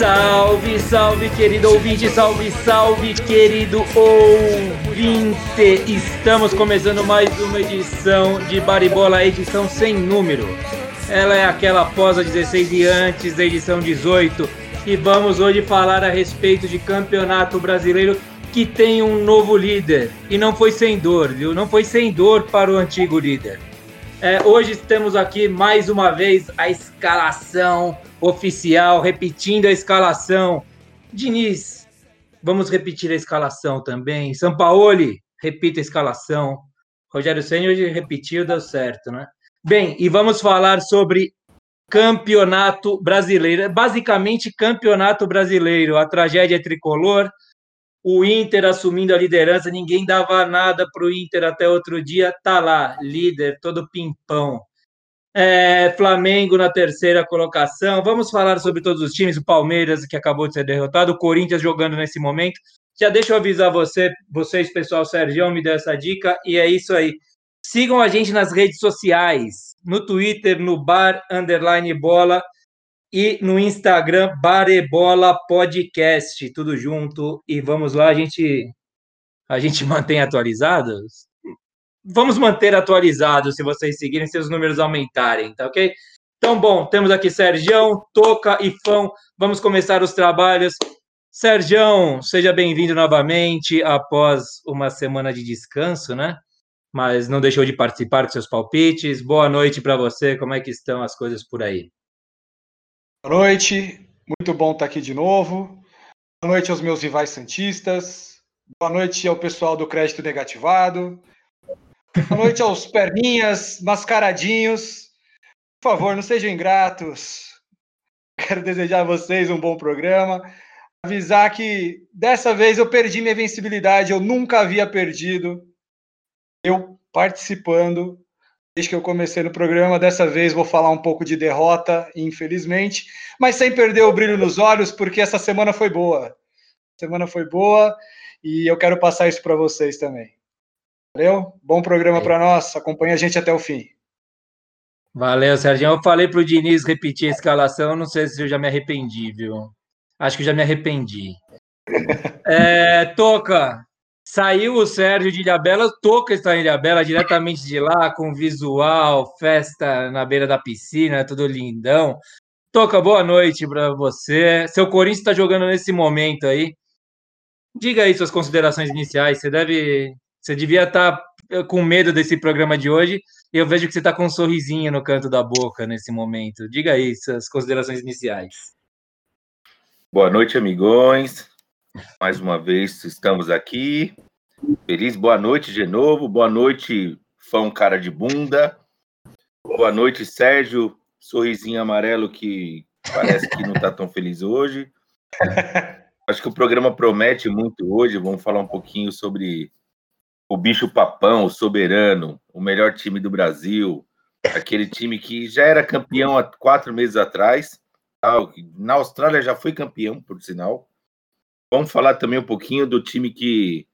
Salve, salve, querido ouvinte, salve, salve, querido ouvinte! Estamos começando mais uma edição de Baribola, edição sem número. Ela é aquela após a 16 e antes da edição 18. E vamos hoje falar a respeito de campeonato brasileiro que tem um novo líder. E não foi sem dor, viu? Não foi sem dor para o antigo líder. É, hoje temos aqui mais uma vez a escalação oficial, repetindo a escalação. Diniz, vamos repetir a escalação também. Sampaoli, repita a escalação. Rogério Senna hoje repetiu, deu certo, né? Bem, e vamos falar sobre campeonato brasileiro. Basicamente, campeonato brasileiro. A tragédia tricolor. O Inter assumindo a liderança, ninguém dava nada para o Inter até outro dia. Tá lá, líder, todo pimpão. É, Flamengo na terceira colocação. Vamos falar sobre todos os times. O Palmeiras, que acabou de ser derrotado. O Corinthians jogando nesse momento. Já deixa eu avisar você, vocês, pessoal. Sérgio me deu essa dica. E é isso aí. Sigam a gente nas redes sociais. No Twitter, no Bar Underline Bola. E no Instagram, Barebola Podcast. Tudo junto. E vamos lá, a gente, a gente mantém atualizados vamos manter atualizado se vocês seguirem, se os números aumentarem, tá ok? Então, bom, temos aqui Sergião, Toca e Fão. Vamos começar os trabalhos. Sergião, seja bem-vindo novamente após uma semana de descanso, né? Mas não deixou de participar dos seus palpites. Boa noite para você. Como é que estão as coisas por aí? Boa noite. Muito bom estar aqui de novo. Boa noite aos meus rivais santistas. Boa noite ao pessoal do crédito negativado. Boa noite aos perninhas, mascaradinhos. Por favor, não sejam ingratos. Quero desejar a vocês um bom programa. Avisar que dessa vez eu perdi minha vencibilidade, eu nunca havia perdido. Eu participando desde que eu comecei no programa. Dessa vez vou falar um pouco de derrota, infelizmente, mas sem perder o brilho nos olhos, porque essa semana foi boa. A semana foi boa e eu quero passar isso para vocês também. Valeu? Bom programa é. para nós. Acompanhe a gente até o fim. Valeu, Sérgio. Eu falei para o Diniz repetir a escalação, não sei se eu já me arrependi, viu? Acho que já me arrependi. É, Toca, saiu o Sérgio de Ilhabela, Toca está em Ilhabela, diretamente de lá, com visual, festa na beira da piscina, tudo lindão. Toca, boa noite para você. Seu Corinthians está jogando nesse momento aí. Diga aí suas considerações iniciais. Você deve você devia estar tá, eh, com medo desse programa de hoje eu vejo que você está com um sorrisinho no canto da boca nesse momento. Diga aí suas considerações iniciais. Boa noite, amigões. Mais uma vez estamos aqui. Feliz boa noite de novo. Boa noite, fã cara de bunda. Boa noite, Sérgio, sorrisinho amarelo que parece que não está tão feliz hoje. Acho que o programa promete muito hoje. Vamos falar um pouquinho sobre o bicho papão, o soberano, o melhor time do Brasil, aquele time que já era campeão há quatro meses atrás. Na Austrália já foi campeão, por sinal. Vamos falar também um pouquinho do time que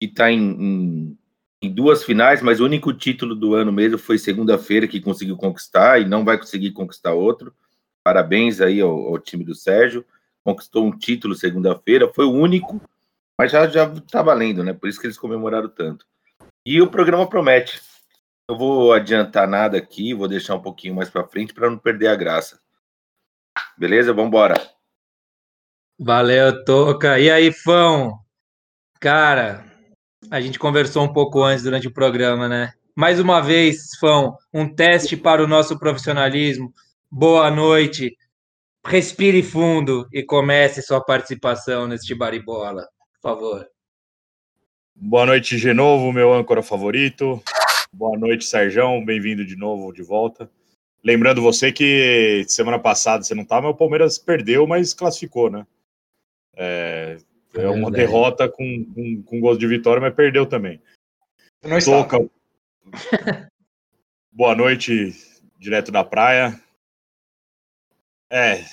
está em, em, em, duas finais, mas o único título do ano mesmo foi segunda-feira que conseguiu conquistar e não vai conseguir conquistar outro. Parabéns aí ao, ao time do Sérgio. Conquistou um título segunda-feira, foi o único mas já, já tá valendo, né? Por isso que eles comemoraram tanto. E o programa promete. Eu vou adiantar nada aqui, vou deixar um pouquinho mais para frente para não perder a graça. Beleza? Vamos embora. Valeu, Toca. E aí, Fão? Cara, a gente conversou um pouco antes durante o programa, né? Mais uma vez, Fão, um teste para o nosso profissionalismo. Boa noite. Respire fundo e comece sua participação neste baribola por favor. Boa noite de novo, meu âncora favorito. Boa noite, Sérgio. Bem-vindo de novo, de volta. Lembrando você que semana passada você não estava, mas o Palmeiras perdeu, mas classificou, né? É, é uma derrota com, com, com gosto de vitória, mas perdeu também. Não Toca. Boa noite, direto da praia. É,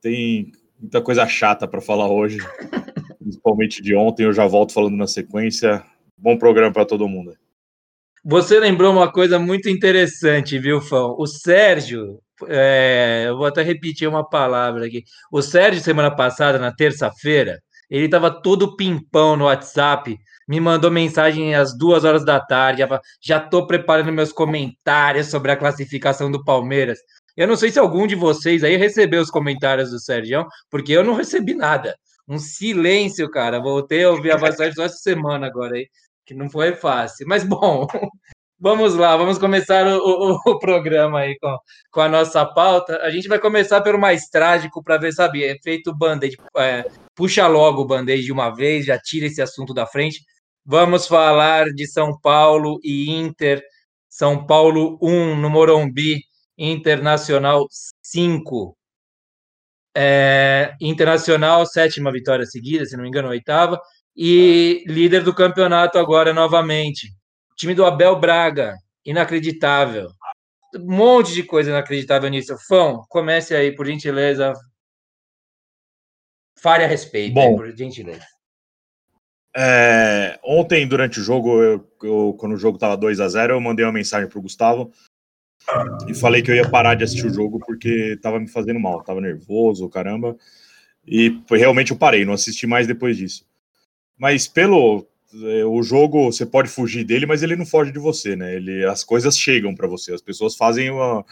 tem muita coisa chata para falar hoje, principalmente de ontem. Eu já volto falando na sequência. Bom programa para todo mundo. Você lembrou uma coisa muito interessante, viu, Fão? O Sérgio, é, eu vou até repetir uma palavra aqui. O Sérgio, semana passada, na terça-feira, ele estava todo pimpão no WhatsApp, me mandou mensagem às duas horas da tarde, já estou preparando meus comentários sobre a classificação do Palmeiras. Eu não sei se algum de vocês aí recebeu os comentários do Sérgio, porque eu não recebi nada. Um silêncio, cara. Voltei a ouvir a voz só essa semana agora aí, que não foi fácil. Mas bom, vamos lá, vamos começar o, o, o programa aí com, com a nossa pauta. A gente vai começar pelo mais trágico para ver, sabe, é feito band-aid. É, puxa logo o band-aid de uma vez, já tira esse assunto da frente. Vamos falar de São Paulo e Inter. São Paulo 1 no Morumbi Internacional 5. É, Internacional, sétima vitória seguida, se não me engano, oitava. E líder do campeonato agora novamente. Time do Abel Braga, inacreditável. Um monte de coisa inacreditável nisso. Fão, comece aí, por gentileza. Fale a respeito, Bom, aí, por gentileza. É, ontem, durante o jogo, eu, eu, quando o jogo estava 2 a 0 eu mandei uma mensagem para o Gustavo e falei que eu ia parar de assistir o jogo porque tava me fazendo mal, tava nervoso, caramba. E realmente eu parei, não assisti mais depois disso. Mas pelo o jogo, você pode fugir dele, mas ele não foge de você, né? Ele, as coisas chegam para você, as pessoas fazem uma,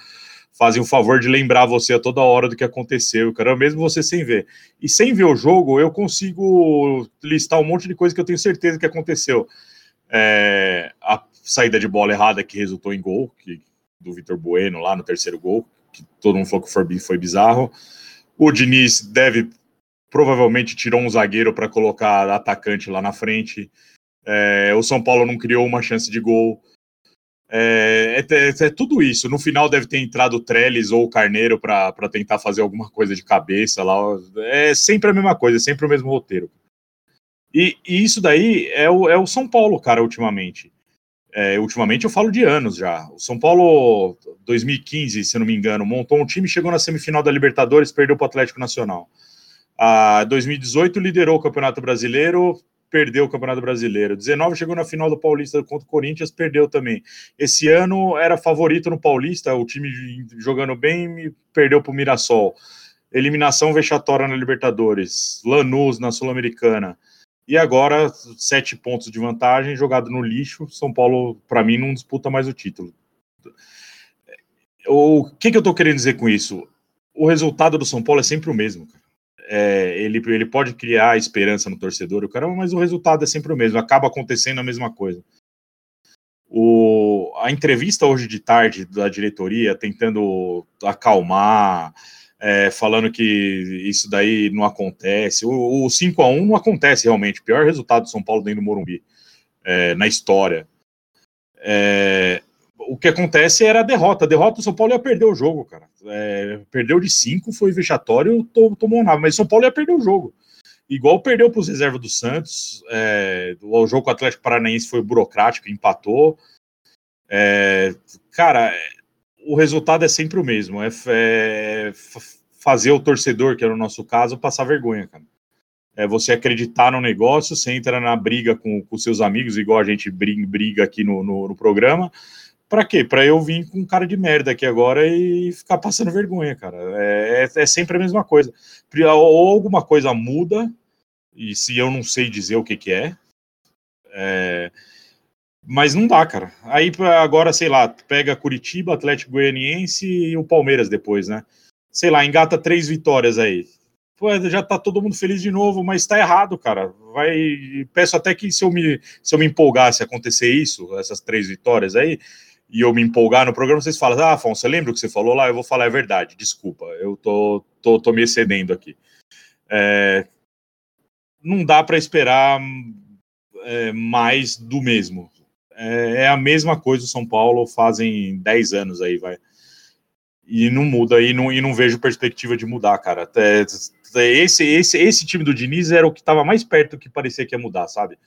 fazem o favor de lembrar você a toda hora do que aconteceu, cara, mesmo você sem ver. E sem ver o jogo, eu consigo listar um monte de coisa que eu tenho certeza que aconteceu. É, a saída de bola errada que resultou em gol, que do Vitor Bueno lá no terceiro gol, que todo mundo falou que foi, foi bizarro. O Diniz deve provavelmente tirou um zagueiro para colocar atacante lá na frente. É, o São Paulo não criou uma chance de gol. É, é, é, tudo isso. No final deve ter entrado o Trellis ou o Carneiro para tentar fazer alguma coisa de cabeça lá. É sempre a mesma coisa, é sempre o mesmo roteiro. E, e isso daí é o, é o São Paulo, cara, ultimamente. É, ultimamente eu falo de anos já. O São Paulo, 2015, se não me engano, montou um time, chegou na semifinal da Libertadores, perdeu para o Atlético Nacional. A 2018 liderou o Campeonato Brasileiro, perdeu o Campeonato Brasileiro. 19 chegou na final do Paulista contra o Corinthians, perdeu também. Esse ano era favorito no Paulista, o time jogando bem, perdeu para o Mirassol. Eliminação vexatória na Libertadores. Lanús na Sul-Americana. E agora, sete pontos de vantagem, jogado no lixo. São Paulo, para mim, não disputa mais o título. O que, que eu estou querendo dizer com isso? O resultado do São Paulo é sempre o mesmo. É, ele, ele pode criar esperança no torcedor, o cara, mas o resultado é sempre o mesmo. Acaba acontecendo a mesma coisa. O, a entrevista hoje de tarde da diretoria, tentando acalmar, é, falando que isso daí não acontece. O, o 5 a 1 não acontece realmente. Pior resultado do São Paulo dentro do Morumbi é, na história. É, o que acontece era a derrota. A derrota do São Paulo ia perder o jogo, cara. É, perdeu de 5, foi vexatório, tomou nada. Mas o São Paulo ia perder o jogo. Igual perdeu para os reservas do Santos. É, o jogo com o Atlético Paranaense foi burocrático, empatou. É, cara, o resultado é sempre o mesmo. É, é, fazer o torcedor, que era o nosso caso, passar vergonha, cara. É você acreditar no negócio, você entra na briga com, com seus amigos, igual a gente briga aqui no, no, no programa. Pra quê? Pra eu vir com cara de merda aqui agora e ficar passando vergonha, cara. É, é, é sempre a mesma coisa. Ou alguma coisa muda, e se eu não sei dizer o que, que é, é mas não dá, cara. Aí agora, sei lá, pega Curitiba, Atlético Goianiense e o Palmeiras depois, né? Sei lá, engata três vitórias aí. Pô, já tá todo mundo feliz de novo, mas tá errado, cara. Vai, peço até que se eu me se eu me empolgasse acontecer isso, essas três vitórias aí, e eu me empolgar no programa, vocês falam: "Ah, Afonso, você lembra o que você falou lá?" Eu vou falar é verdade, desculpa. Eu tô tô, tô me excedendo aqui. É, não dá para esperar é, mais do mesmo é, é a mesma coisa o São Paulo fazem 10 anos aí, vai. E não muda, e não, e não vejo perspectiva de mudar, cara. Até, esse, esse, esse time do Diniz era o que estava mais perto do que parecia que ia mudar, sabe?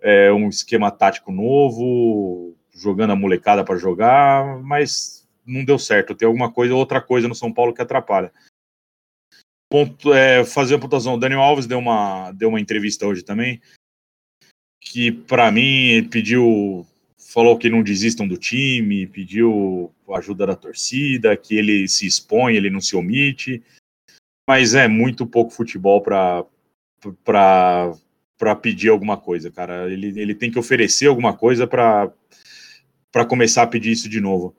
É um esquema tático novo, jogando a molecada para jogar, mas não deu certo. Tem alguma coisa, outra coisa no São Paulo que atrapalha. ponto, é, fazer a pontuação. O Daniel Alves deu uma, deu uma entrevista hoje também, que para mim pediu, falou que não desistam do time, pediu ajuda da torcida, que ele se expõe, ele não se omite, mas é muito pouco futebol para para pedir alguma coisa, cara. Ele, ele tem que oferecer alguma coisa para começar a pedir isso de novo.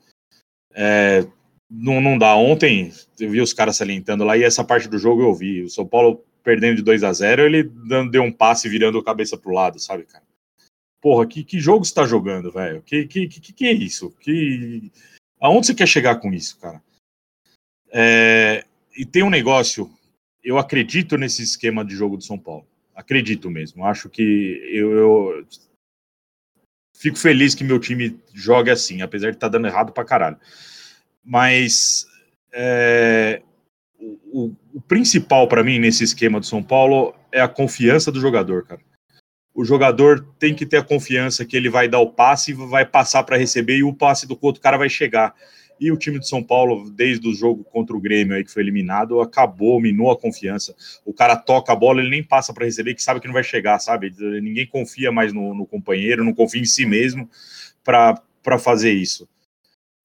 É, não, não dá. Ontem eu vi os caras salientando lá e essa parte do jogo eu vi. O São Paulo perdendo de 2 a 0 ele deu um passe virando a cabeça pro lado, sabe, cara? Porra, que, que jogo você tá jogando, velho? Que, que, que, que é isso? Que... Aonde você quer chegar com isso, cara? É... E tem um negócio, eu acredito nesse esquema de jogo do São Paulo. Acredito mesmo. Acho que eu, eu fico feliz que meu time jogue assim, apesar de estar tá dando errado pra caralho. Mas é, o, o, principal para mim nesse esquema do São Paulo é a confiança do jogador, cara. O jogador tem que ter a confiança que ele vai dar o passe e vai passar para receber e o passe do outro cara vai chegar. E o time de São Paulo, desde o jogo contra o Grêmio aí que foi eliminado, acabou, minou a confiança. O cara toca a bola, ele nem passa para receber, que sabe que não vai chegar, sabe? Ninguém confia mais no, no companheiro, não confia em si mesmo para fazer isso.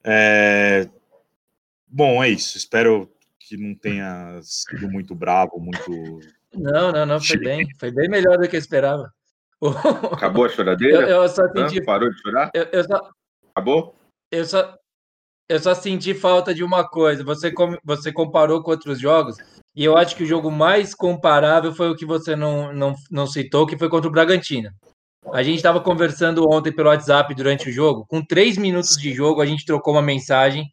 É, Bom, é isso. Espero que não tenha sido muito bravo, muito. Não, não, não, foi bem. Foi bem melhor do que eu esperava. Acabou a choradeira? Eu, eu só senti. Parou de chorar? Eu, eu só... Acabou? Eu só, eu só senti falta de uma coisa. Você, com... você comparou com outros jogos, e eu acho que o jogo mais comparável foi o que você não, não, não citou, que foi contra o Bragantino. A gente estava conversando ontem pelo WhatsApp durante o jogo. Com três minutos de jogo, a gente trocou uma mensagem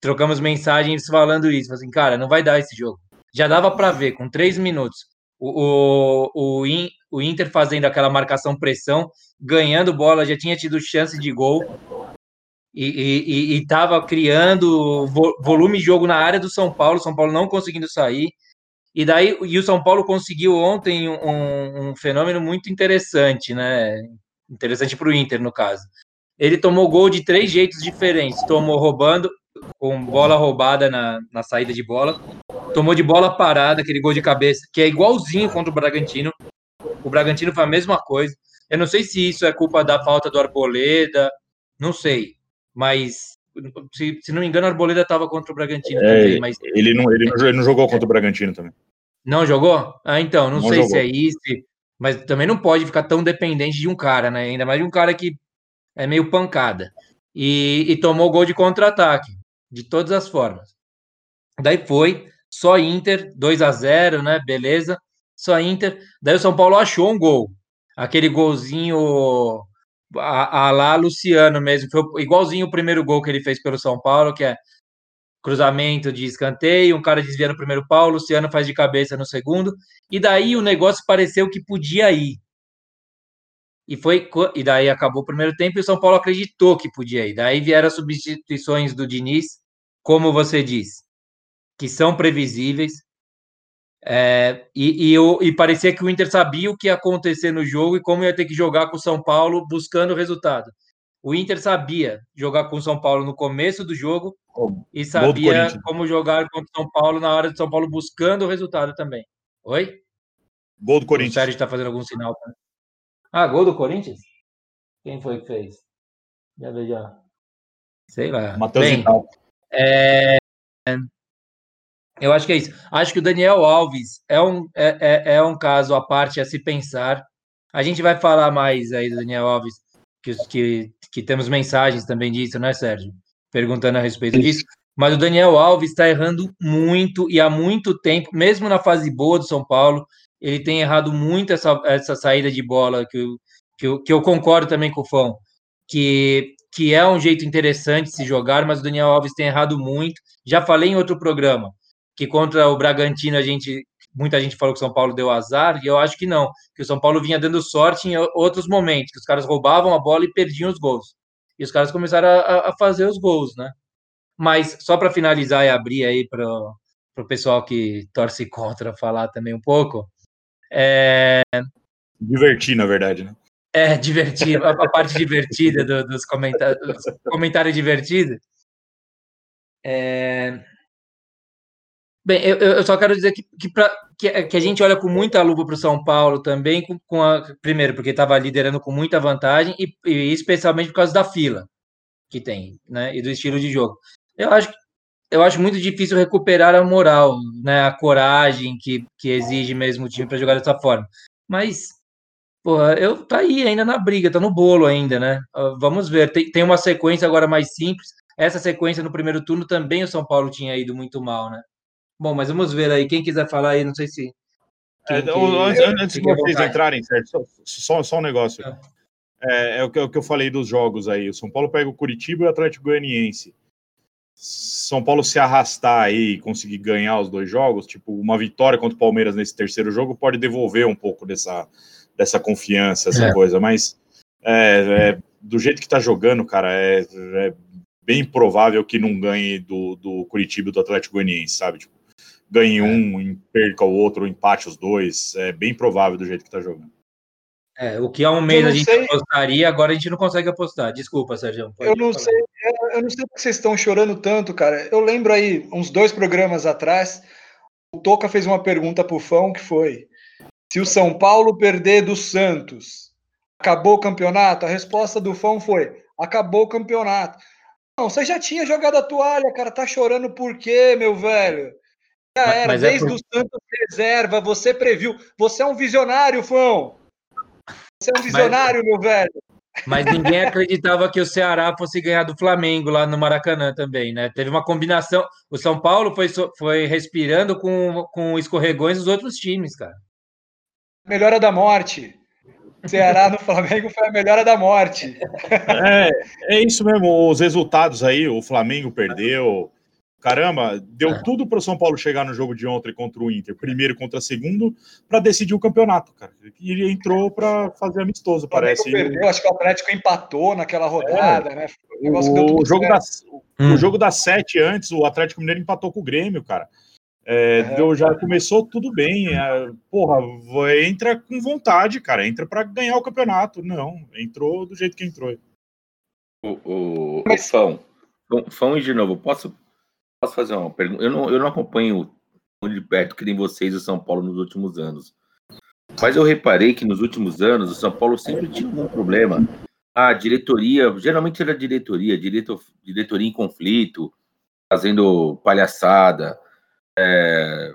trocamos mensagens falando isso. Assim, cara, não vai dar esse jogo. Já dava para ver, com três minutos, o, o, o, o Inter fazendo aquela marcação-pressão, ganhando bola, já tinha tido chance de gol e estava criando volume de jogo na área do São Paulo, São Paulo não conseguindo sair. E daí e o São Paulo conseguiu ontem um, um fenômeno muito interessante, né? Interessante para o Inter, no caso. Ele tomou gol de três jeitos diferentes. Tomou roubando, com bola roubada na, na saída de bola. Tomou de bola parada, aquele gol de cabeça, que é igualzinho contra o Bragantino. O Bragantino foi a mesma coisa. Eu não sei se isso é culpa da falta do Arboleda, não sei. Mas, se, se não me engano, o Arboleda estava contra o Bragantino é, também. Mas... Ele, não, ele, não, ele não jogou contra o Bragantino também. Não jogou? Ah, então, não, não sei jogou. se é isso. Mas também não pode ficar tão dependente de um cara, né? Ainda mais de um cara que é meio pancada. E, e tomou gol de contra-ataque de todas as formas. Daí foi, só Inter, 2 a 0 né? Beleza, só Inter. Daí o São Paulo achou um gol. Aquele golzinho a, a lá Luciano mesmo, foi igualzinho o primeiro gol que ele fez pelo São Paulo, que é cruzamento de escanteio, um cara desvia no primeiro pau, Luciano faz de cabeça no segundo, e daí o negócio pareceu que podia ir. E foi e daí acabou o primeiro tempo e o São Paulo acreditou que podia ir. Daí vieram as substituições do Diniz, como você disse, que são previsíveis. É, e, e, e parecia que o Inter sabia o que ia acontecer no jogo e como ia ter que jogar com o São Paulo buscando o resultado. O Inter sabia jogar com o São Paulo no começo do jogo oh, e sabia como jogar contra o São Paulo na hora de São Paulo buscando o resultado também. Oi? Gol do Corinthians. O Sérgio está fazendo algum sinal. Né? Ah, gol do Corinthians? Quem foi que fez? Já vejo. Já. Sei lá. Matheus é... Eu acho que é isso. Acho que o Daniel Alves é um, é, é, é, um caso à parte a se pensar. A gente vai falar mais aí do Daniel Alves, que, que, que temos mensagens também disso, né, Sérgio? Perguntando a respeito disso. Mas o Daniel Alves está errando muito e há muito tempo, mesmo na fase boa do São Paulo, ele tem errado muito essa, essa saída de bola, que eu, que, que eu concordo também com o Fão, que, que é um jeito interessante de se jogar, mas o Daniel Alves tem errado muito. Já falei em outro programa que contra o Bragantino a gente muita gente falou que o São Paulo deu azar, e eu acho que não, que o São Paulo vinha dando sorte em outros momentos, que os caras roubavam a bola e perdiam os gols. E os caras começaram a, a fazer os gols, né? Mas só para finalizar e abrir aí para o pessoal que torce contra falar também um pouco, é... Divertir, na verdade, né? É, divertir, a, parte divertida do, dos comentários, comentários divertidos. É... Bem, eu, eu só quero dizer que, que, pra, que, que, a gente olha com muita luva para o São Paulo também, com, com a, primeiro, porque estava liderando com muita vantagem, e, e, especialmente por causa da fila que tem, né? E do estilo de jogo. Eu acho, eu acho muito difícil recuperar a moral, né? A coragem que, que exige mesmo o time para jogar dessa forma. Mas, porra, eu tá aí ainda na briga, tá no bolo ainda, né? Uh, vamos ver. Tem, tem uma sequência agora mais simples. Essa sequência no primeiro turno também o São Paulo tinha ido muito mal, né? Bom, mas vamos ver aí. Quem quiser falar aí, não sei se. É, que... Antes, antes de vocês entrarem, certo? Só, só, só um negócio. É. É, é, o que, é o que eu falei dos jogos aí. O São Paulo pega o Curitiba e o Atlético Goianiense. São Paulo se arrastar aí e conseguir ganhar os dois jogos, tipo, uma vitória contra o Palmeiras nesse terceiro jogo pode devolver um pouco dessa, dessa confiança, essa é. coisa, mas é, é, do jeito que tá jogando, cara, é, é, bem provável que não ganhe do, do Curitiba e do Atlético Goianiense, sabe? Tipo, ganhe é. um, perca o outro, empate os dois. É bem provável do jeito que tá jogando. É, o que há um mês a gente sei... apostaria, agora a gente não consegue apostar. Desculpa, Sérgio. Eu não falar. sei, eu não sei porque vocês estão chorando tanto, cara. Eu lembro aí, uns dois programas atrás, o Toca fez uma pergunta pro Fão que foi: se o São Paulo perder do Santos, acabou o campeonato? A resposta do Fão foi: acabou o campeonato. Não, você já tinha jogado a toalha, cara. Tá chorando por quê, meu velho? Já era, Mas desde é por... o Santos reserva, você previu. Você é um visionário, Fão. Você é um visionário, Mas... meu velho. Mas ninguém acreditava que o Ceará fosse ganhar do Flamengo lá no Maracanã também, né? Teve uma combinação. O São Paulo foi, foi respirando com, com escorregões dos outros times, cara. Melhora da morte. Ceará no Flamengo foi a melhora da morte. É, é isso mesmo. Os resultados aí, o Flamengo perdeu. Caramba, deu é. tudo para o São Paulo chegar no jogo de ontem contra o Inter, primeiro contra segundo, para decidir o campeonato, cara. E ele entrou para fazer amistoso, parece. Perdeu, acho que o Atlético empatou naquela rodada, é. né? O, o jogo das, hum. o jogo das sete antes, o Atlético Mineiro empatou com o Grêmio, cara. É, é, deu, já começou tudo bem. É, porra, entra com vontade, cara. Entra para ganhar o campeonato. Não, entrou do jeito que entrou. O, o, o Fão, Fão, de novo, posso, posso fazer uma pergunta? Eu não, eu não acompanho de perto que nem vocês o São Paulo nos últimos anos. Mas eu reparei que nos últimos anos o São Paulo sempre tinha um problema. A diretoria, geralmente era diretoria, diretor, diretoria em conflito, fazendo palhaçada é...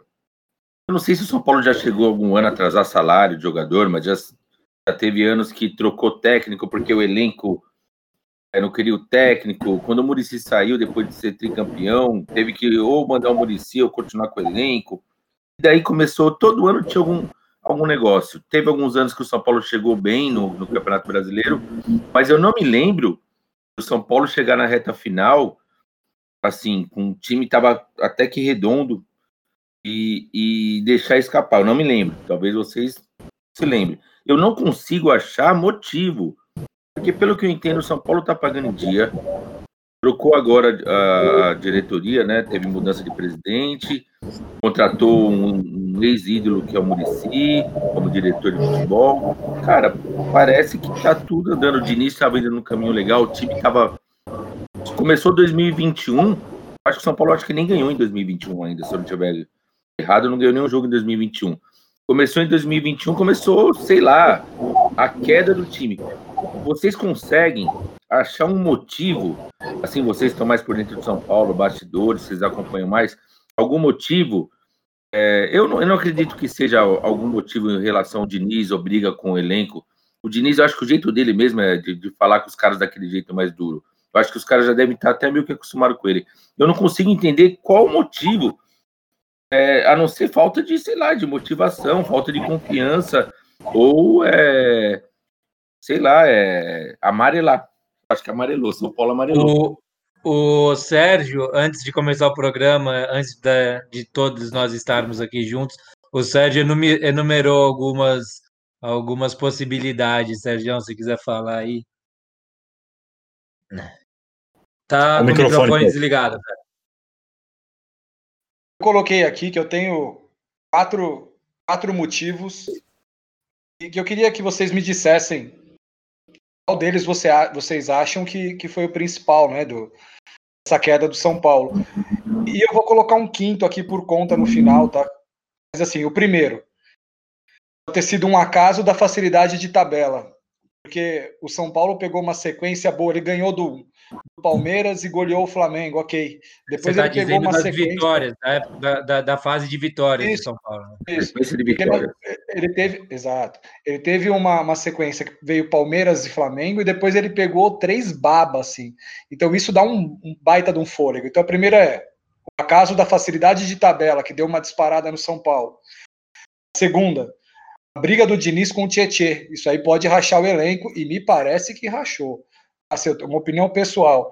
Eu não sei se o São Paulo já chegou algum ano a atrasar salário de jogador, mas já, já teve anos que trocou técnico porque o elenco não queria o técnico. Quando o Murici saiu depois de ser tricampeão, teve que ou mandar o Murici ou continuar com o elenco. E daí começou, todo ano tinha algum, algum negócio. Teve alguns anos que o São Paulo chegou bem no, no Campeonato Brasileiro, mas eu não me lembro do São Paulo chegar na reta final, assim, com o time estava até que redondo, e, e deixar escapar. Eu não me lembro, talvez vocês se lembrem. Eu não consigo achar motivo, porque pelo que eu entendo, o São Paulo está pagando em dia, trocou agora a, diretoria, né? Teve mudança de presidente, contratou um, um ex-ídolo que é o Murici como diretor de futebol. Cara, parece que tá tudo andando. O Diniz estava indo no caminho legal, o time estava. Começou 2021, acho que o São Paulo acho que nem ganhou em 2021 ainda, se eu não tiver errado, não ganhou nenhum jogo em 2021. Começou em 2021, começou, sei lá, a queda do time. Vocês conseguem achar um motivo, assim, vocês estão mais por dentro de São Paulo, bastidores, vocês acompanham mais, algum motivo? É, eu, não, eu não acredito que seja algum motivo em relação ao Diniz ou briga com o elenco. O Diniz, eu acho que o jeito dele mesmo é de, de falar com os caras daquele jeito mais duro. Eu acho que os caras já devem estar até meio que acostumados com ele. Eu não consigo entender qual o motivo é, a não ser falta de, sei lá, de motivação, falta de confiança, ou, é, sei lá, é, amarelar. Acho que amarelou, São Paulo amarelou. O, o Sérgio, antes de começar o programa, antes de, de todos nós estarmos aqui juntos, o Sérgio enumerou algumas, algumas possibilidades. Sérgio, se quiser falar aí. Tá o com microfone, microfone desligado. Cara coloquei aqui que eu tenho quatro, quatro motivos e que eu queria que vocês me dissessem qual deles você, vocês acham que, que foi o principal, né, do, essa queda do São Paulo. E eu vou colocar um quinto aqui por conta no final, tá? Mas assim, o primeiro, ter sido um acaso da facilidade de tabela porque o São Paulo pegou uma sequência boa, ele ganhou do, do Palmeiras e goleou o Flamengo, ok. Depois Você ele tá pegou uma das sequência... vitórias, da, da, da, fase de vitórias isso, do São Paulo. Né? Isso. De vitória. Ele, ele teve, exato. Ele teve uma, uma sequência que veio Palmeiras e Flamengo e depois ele pegou três babas, assim. Então isso dá um, um baita de um fôlego. Então a primeira é o acaso da facilidade de tabela que deu uma disparada no São Paulo. A segunda, a briga do Diniz com o Tietê. Isso aí pode rachar o elenco, e me parece que rachou. Assim, uma opinião pessoal.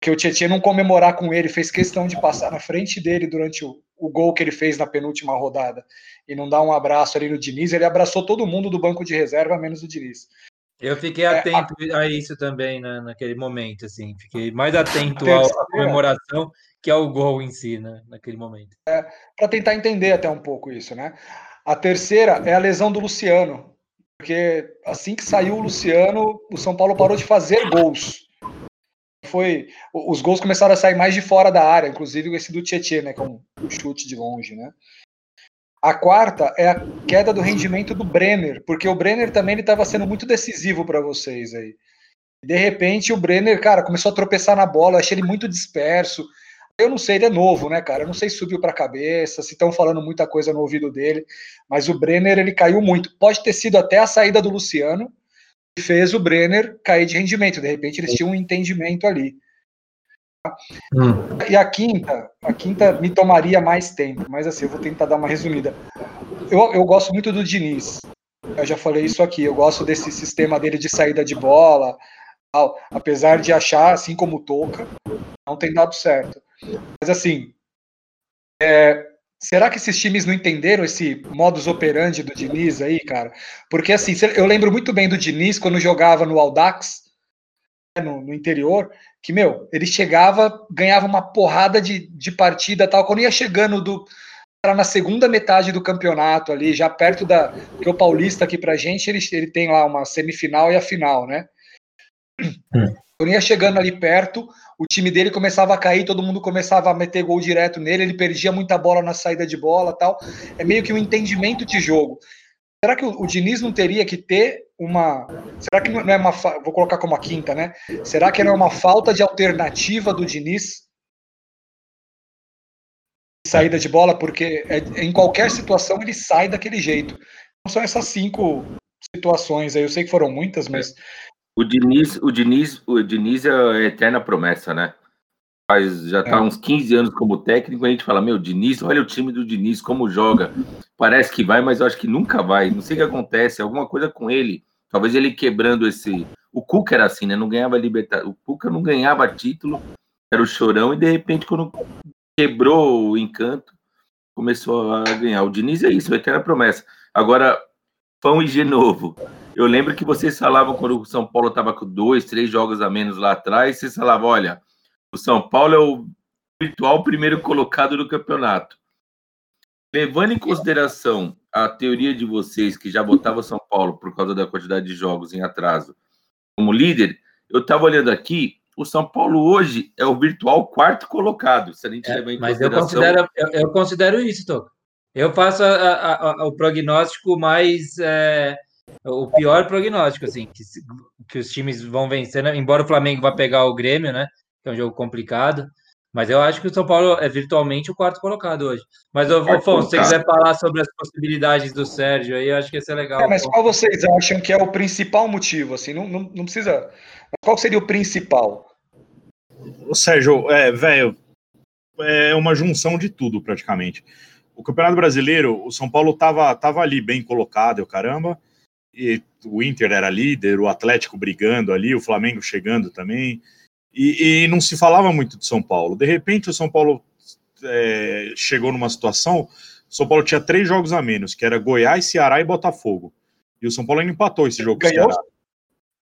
Que o Tietê não comemorar com ele, fez questão de passar na frente dele durante o, o gol que ele fez na penúltima rodada e não dar um abraço ali no Diniz. Ele abraçou todo mundo do banco de reserva, menos o Diniz. Eu fiquei atento é, a... a... isso também né, naquele momento, assim. Fiquei mais atento à comemoração que ao gol em si, né, naquele momento. É, para tentar entender até um pouco isso, né? A terceira é a lesão do Luciano, porque assim que saiu o Luciano, o São Paulo parou de fazer gols. Foi, os gols começaram a sair mais de fora da área, inclusive esse do Tietchan, né, com um chute de longe, né? A quarta é a queda do rendimento do Brenner, porque o Brenner também estava sendo muito decisivo para vocês aí. De repente o Brenner, cara, começou a tropeçar na bola, achei ele muito disperso. Eu não sei, ele é novo, né, cara? Eu não sei se subiu para a cabeça, se estão falando muita coisa no ouvido dele, mas o Brenner ele caiu muito. Pode ter sido até a saída do Luciano que fez o Brenner cair de rendimento. De repente eles tinham um entendimento ali. Hum. E a quinta, a quinta me tomaria mais tempo, mas assim, eu vou tentar dar uma resumida. Eu, eu gosto muito do Diniz. Eu já falei isso aqui. Eu gosto desse sistema dele de saída de bola, apesar de achar, assim como o Toca, não tem dado certo. Mas assim, é, será que esses times não entenderam esse modus operandi do Diniz aí, cara? Porque assim, eu lembro muito bem do Diniz quando jogava no Aldax, né, no, no interior, que, meu, ele chegava, ganhava uma porrada de, de partida tal, quando ia chegando do era na segunda metade do campeonato ali, já perto da. Porque o Paulista aqui pra gente, ele, ele tem lá uma semifinal e a final, né? Hum. Quando ia chegando ali perto, o time dele começava a cair, todo mundo começava a meter gol direto nele, ele perdia muita bola na saída de bola tal. É meio que um entendimento de jogo. Será que o, o Diniz não teria que ter uma. Será que não é uma. Vou colocar como a quinta, né? Será que não é uma falta de alternativa do Diniz? Saída de bola, porque é, em qualquer situação ele sai daquele jeito. Então são essas cinco situações aí. Eu sei que foram muitas, mas o Diniz, o Diniz, o Diniz é a eterna promessa, né? Faz, já tá é. uns 15 anos como técnico, a gente fala, meu, Diniz, olha o time do Diniz, como joga. Parece que vai, mas eu acho que nunca vai. Não sei o que acontece, alguma coisa com ele. Talvez ele quebrando esse. O Cuca era assim, né? Não ganhava libertad. O Cuca não ganhava título, era o chorão, e de repente, quando quebrou o encanto, começou a ganhar. O Diniz é isso, a eterna promessa. Agora, Pão e Genovo. Eu lembro que vocês falavam quando o São Paulo estava com dois, três jogos a menos lá atrás, vocês falavam, olha, o São Paulo é o virtual primeiro colocado do campeonato. Levando em consideração a teoria de vocês que já botava São Paulo por causa da quantidade de jogos em atraso como líder, eu estava olhando aqui, o São Paulo hoje é o virtual quarto colocado. Se a gente é, levar em mas consideração... eu considero, eu, eu considero isso, Toco. Eu faço a, a, a, o prognóstico mais. É, o pior prognóstico, assim, que, que os times vão vencer, né? embora o Flamengo vá pegar o Grêmio, né? Que é um jogo complicado. Mas eu acho que o São Paulo é virtualmente o quarto colocado hoje. Mas, ô, Afonso, se você quiser falar sobre as possibilidades do Sérgio aí, eu acho que ia ser legal. É, mas qual vocês acham que é o principal motivo? Assim, não, não, não precisa. Qual seria o principal? O Sérgio, é, velho, é uma junção de tudo praticamente o Campeonato Brasileiro, o São Paulo estava tava ali bem colocado, o caramba, e o Inter era líder, o Atlético brigando ali, o Flamengo chegando também, e, e não se falava muito de São Paulo. De repente, o São Paulo é, chegou numa situação, o São Paulo tinha três jogos a menos, que era Goiás, Ceará e Botafogo. E o São Paulo ainda empatou esse jogo Ganhou? com o Ceará.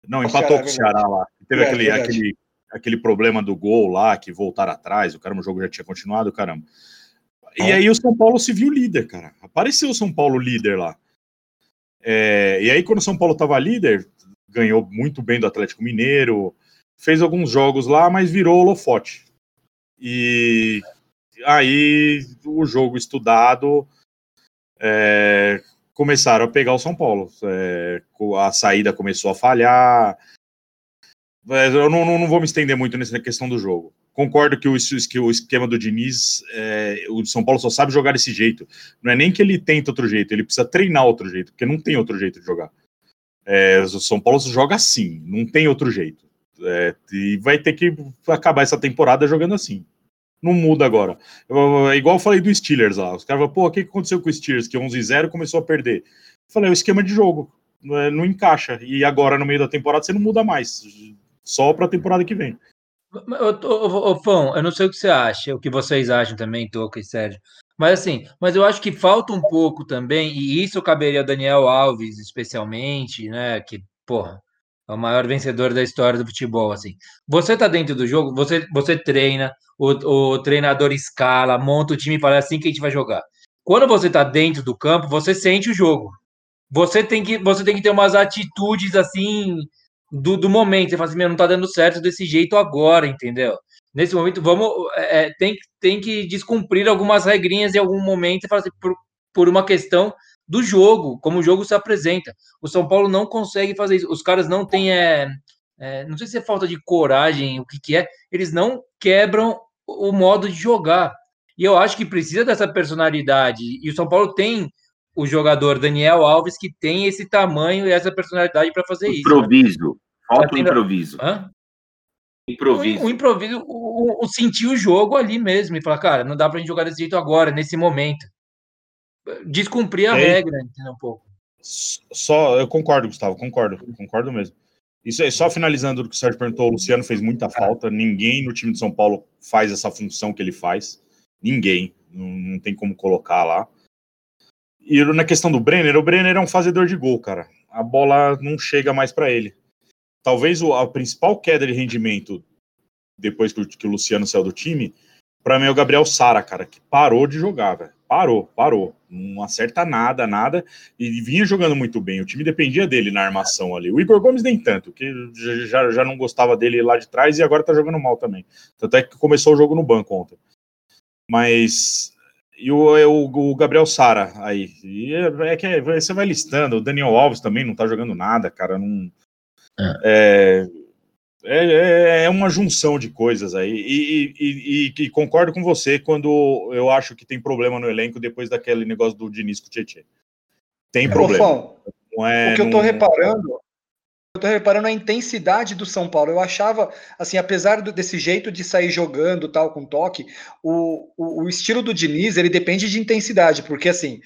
Não, empatou Ceará, com o Ceará lá. Teve é, aquele, aquele, aquele problema do gol lá, que voltaram atrás, o caramba, o jogo já tinha continuado, caramba. E aí o São Paulo se viu líder, cara. Apareceu o São Paulo líder lá. É, e aí, quando o São Paulo estava líder, ganhou muito bem do Atlético Mineiro, fez alguns jogos lá, mas virou holofote. E aí o jogo estudado é, começaram a pegar o São Paulo. É, a saída começou a falhar. Eu não, não, não, vou me estender muito nessa questão do jogo. Concordo que o, que o esquema do Diniz, é, o São Paulo só sabe jogar desse jeito. Não é nem que ele tenta outro jeito, ele precisa treinar outro jeito, porque não tem outro jeito de jogar. É, o São Paulo joga assim, não tem outro jeito. É, e vai ter que acabar essa temporada jogando assim. Não muda agora. Eu, é igual eu falei do Steelers lá. Os caras falam, pô, o que aconteceu com o Steelers? Que 11-0 começou a perder. Eu falei, é o esquema de jogo. Não, é, não encaixa. E agora, no meio da temporada, você não muda mais. Só para a temporada que vem. Ô, Fão, eu não sei o que você acha, o que vocês acham também, Toca e Sérgio. Mas assim, mas eu acho que falta um pouco também, e isso caberia ao Daniel Alves, especialmente, né? Que, porra, é o maior vencedor da história do futebol, assim. Você tá dentro do jogo, você, você treina, o, o treinador escala, monta o time e fala é assim que a gente vai jogar. Quando você tá dentro do campo, você sente o jogo. Você tem que, você tem que ter umas atitudes assim do, do momento. Você fala assim, meu, não tá dando certo desse jeito agora, entendeu? Nesse momento, vamos. É, é tem, tem que descumprir algumas regrinhas em algum momento assim, por, por uma questão do jogo, como o jogo se apresenta. O São Paulo não consegue fazer isso. Os caras não têm. É, é, não sei se é falta de coragem, o que, que é, eles não quebram o modo de jogar. E eu acho que precisa dessa personalidade. E o São Paulo tem o jogador Daniel Alves que tem esse tamanho e essa personalidade para fazer improviso. isso. Improviso. Né? Falta o improviso. Hã? Improviso. O, o improviso, o, o, o, sentir o jogo ali mesmo e falar, cara, não dá pra gente jogar desse jeito agora, nesse momento. Descumprir a é, regra, entendeu um pouco. Só, eu concordo, Gustavo, concordo, concordo mesmo. Isso aí, só finalizando o que o Sérgio perguntou, o Luciano fez muita falta. Ninguém no time de São Paulo faz essa função que ele faz. Ninguém. Não, não tem como colocar lá. E na questão do Brenner, o Brenner é um fazedor de gol, cara. A bola não chega mais para ele talvez a principal queda de rendimento depois que o, que o Luciano saiu do time, para mim é o Gabriel Sara, cara, que parou de jogar, velho. Parou, parou. Não acerta nada, nada. E vinha jogando muito bem. O time dependia dele na armação ali. O Igor Gomes nem tanto, que já, já não gostava dele lá de trás e agora tá jogando mal também. Tanto é que começou o jogo no banco ontem. Mas. E o, é o, o Gabriel Sara aí. E é, é que é, você vai listando. O Daniel Alves também não tá jogando nada, cara. Não é. É, é, é, uma junção de coisas aí. E, e, e, e, concordo com você quando eu acho que tem problema no elenco depois daquele negócio do Diniz com o Tietchan. Tem problema. não é, o que eu tô não... reparando, eu tô reparando a intensidade do São Paulo. Eu achava, assim, apesar do, desse jeito de sair jogando tal com toque, o, o, o estilo do Diniz ele depende de intensidade, porque assim,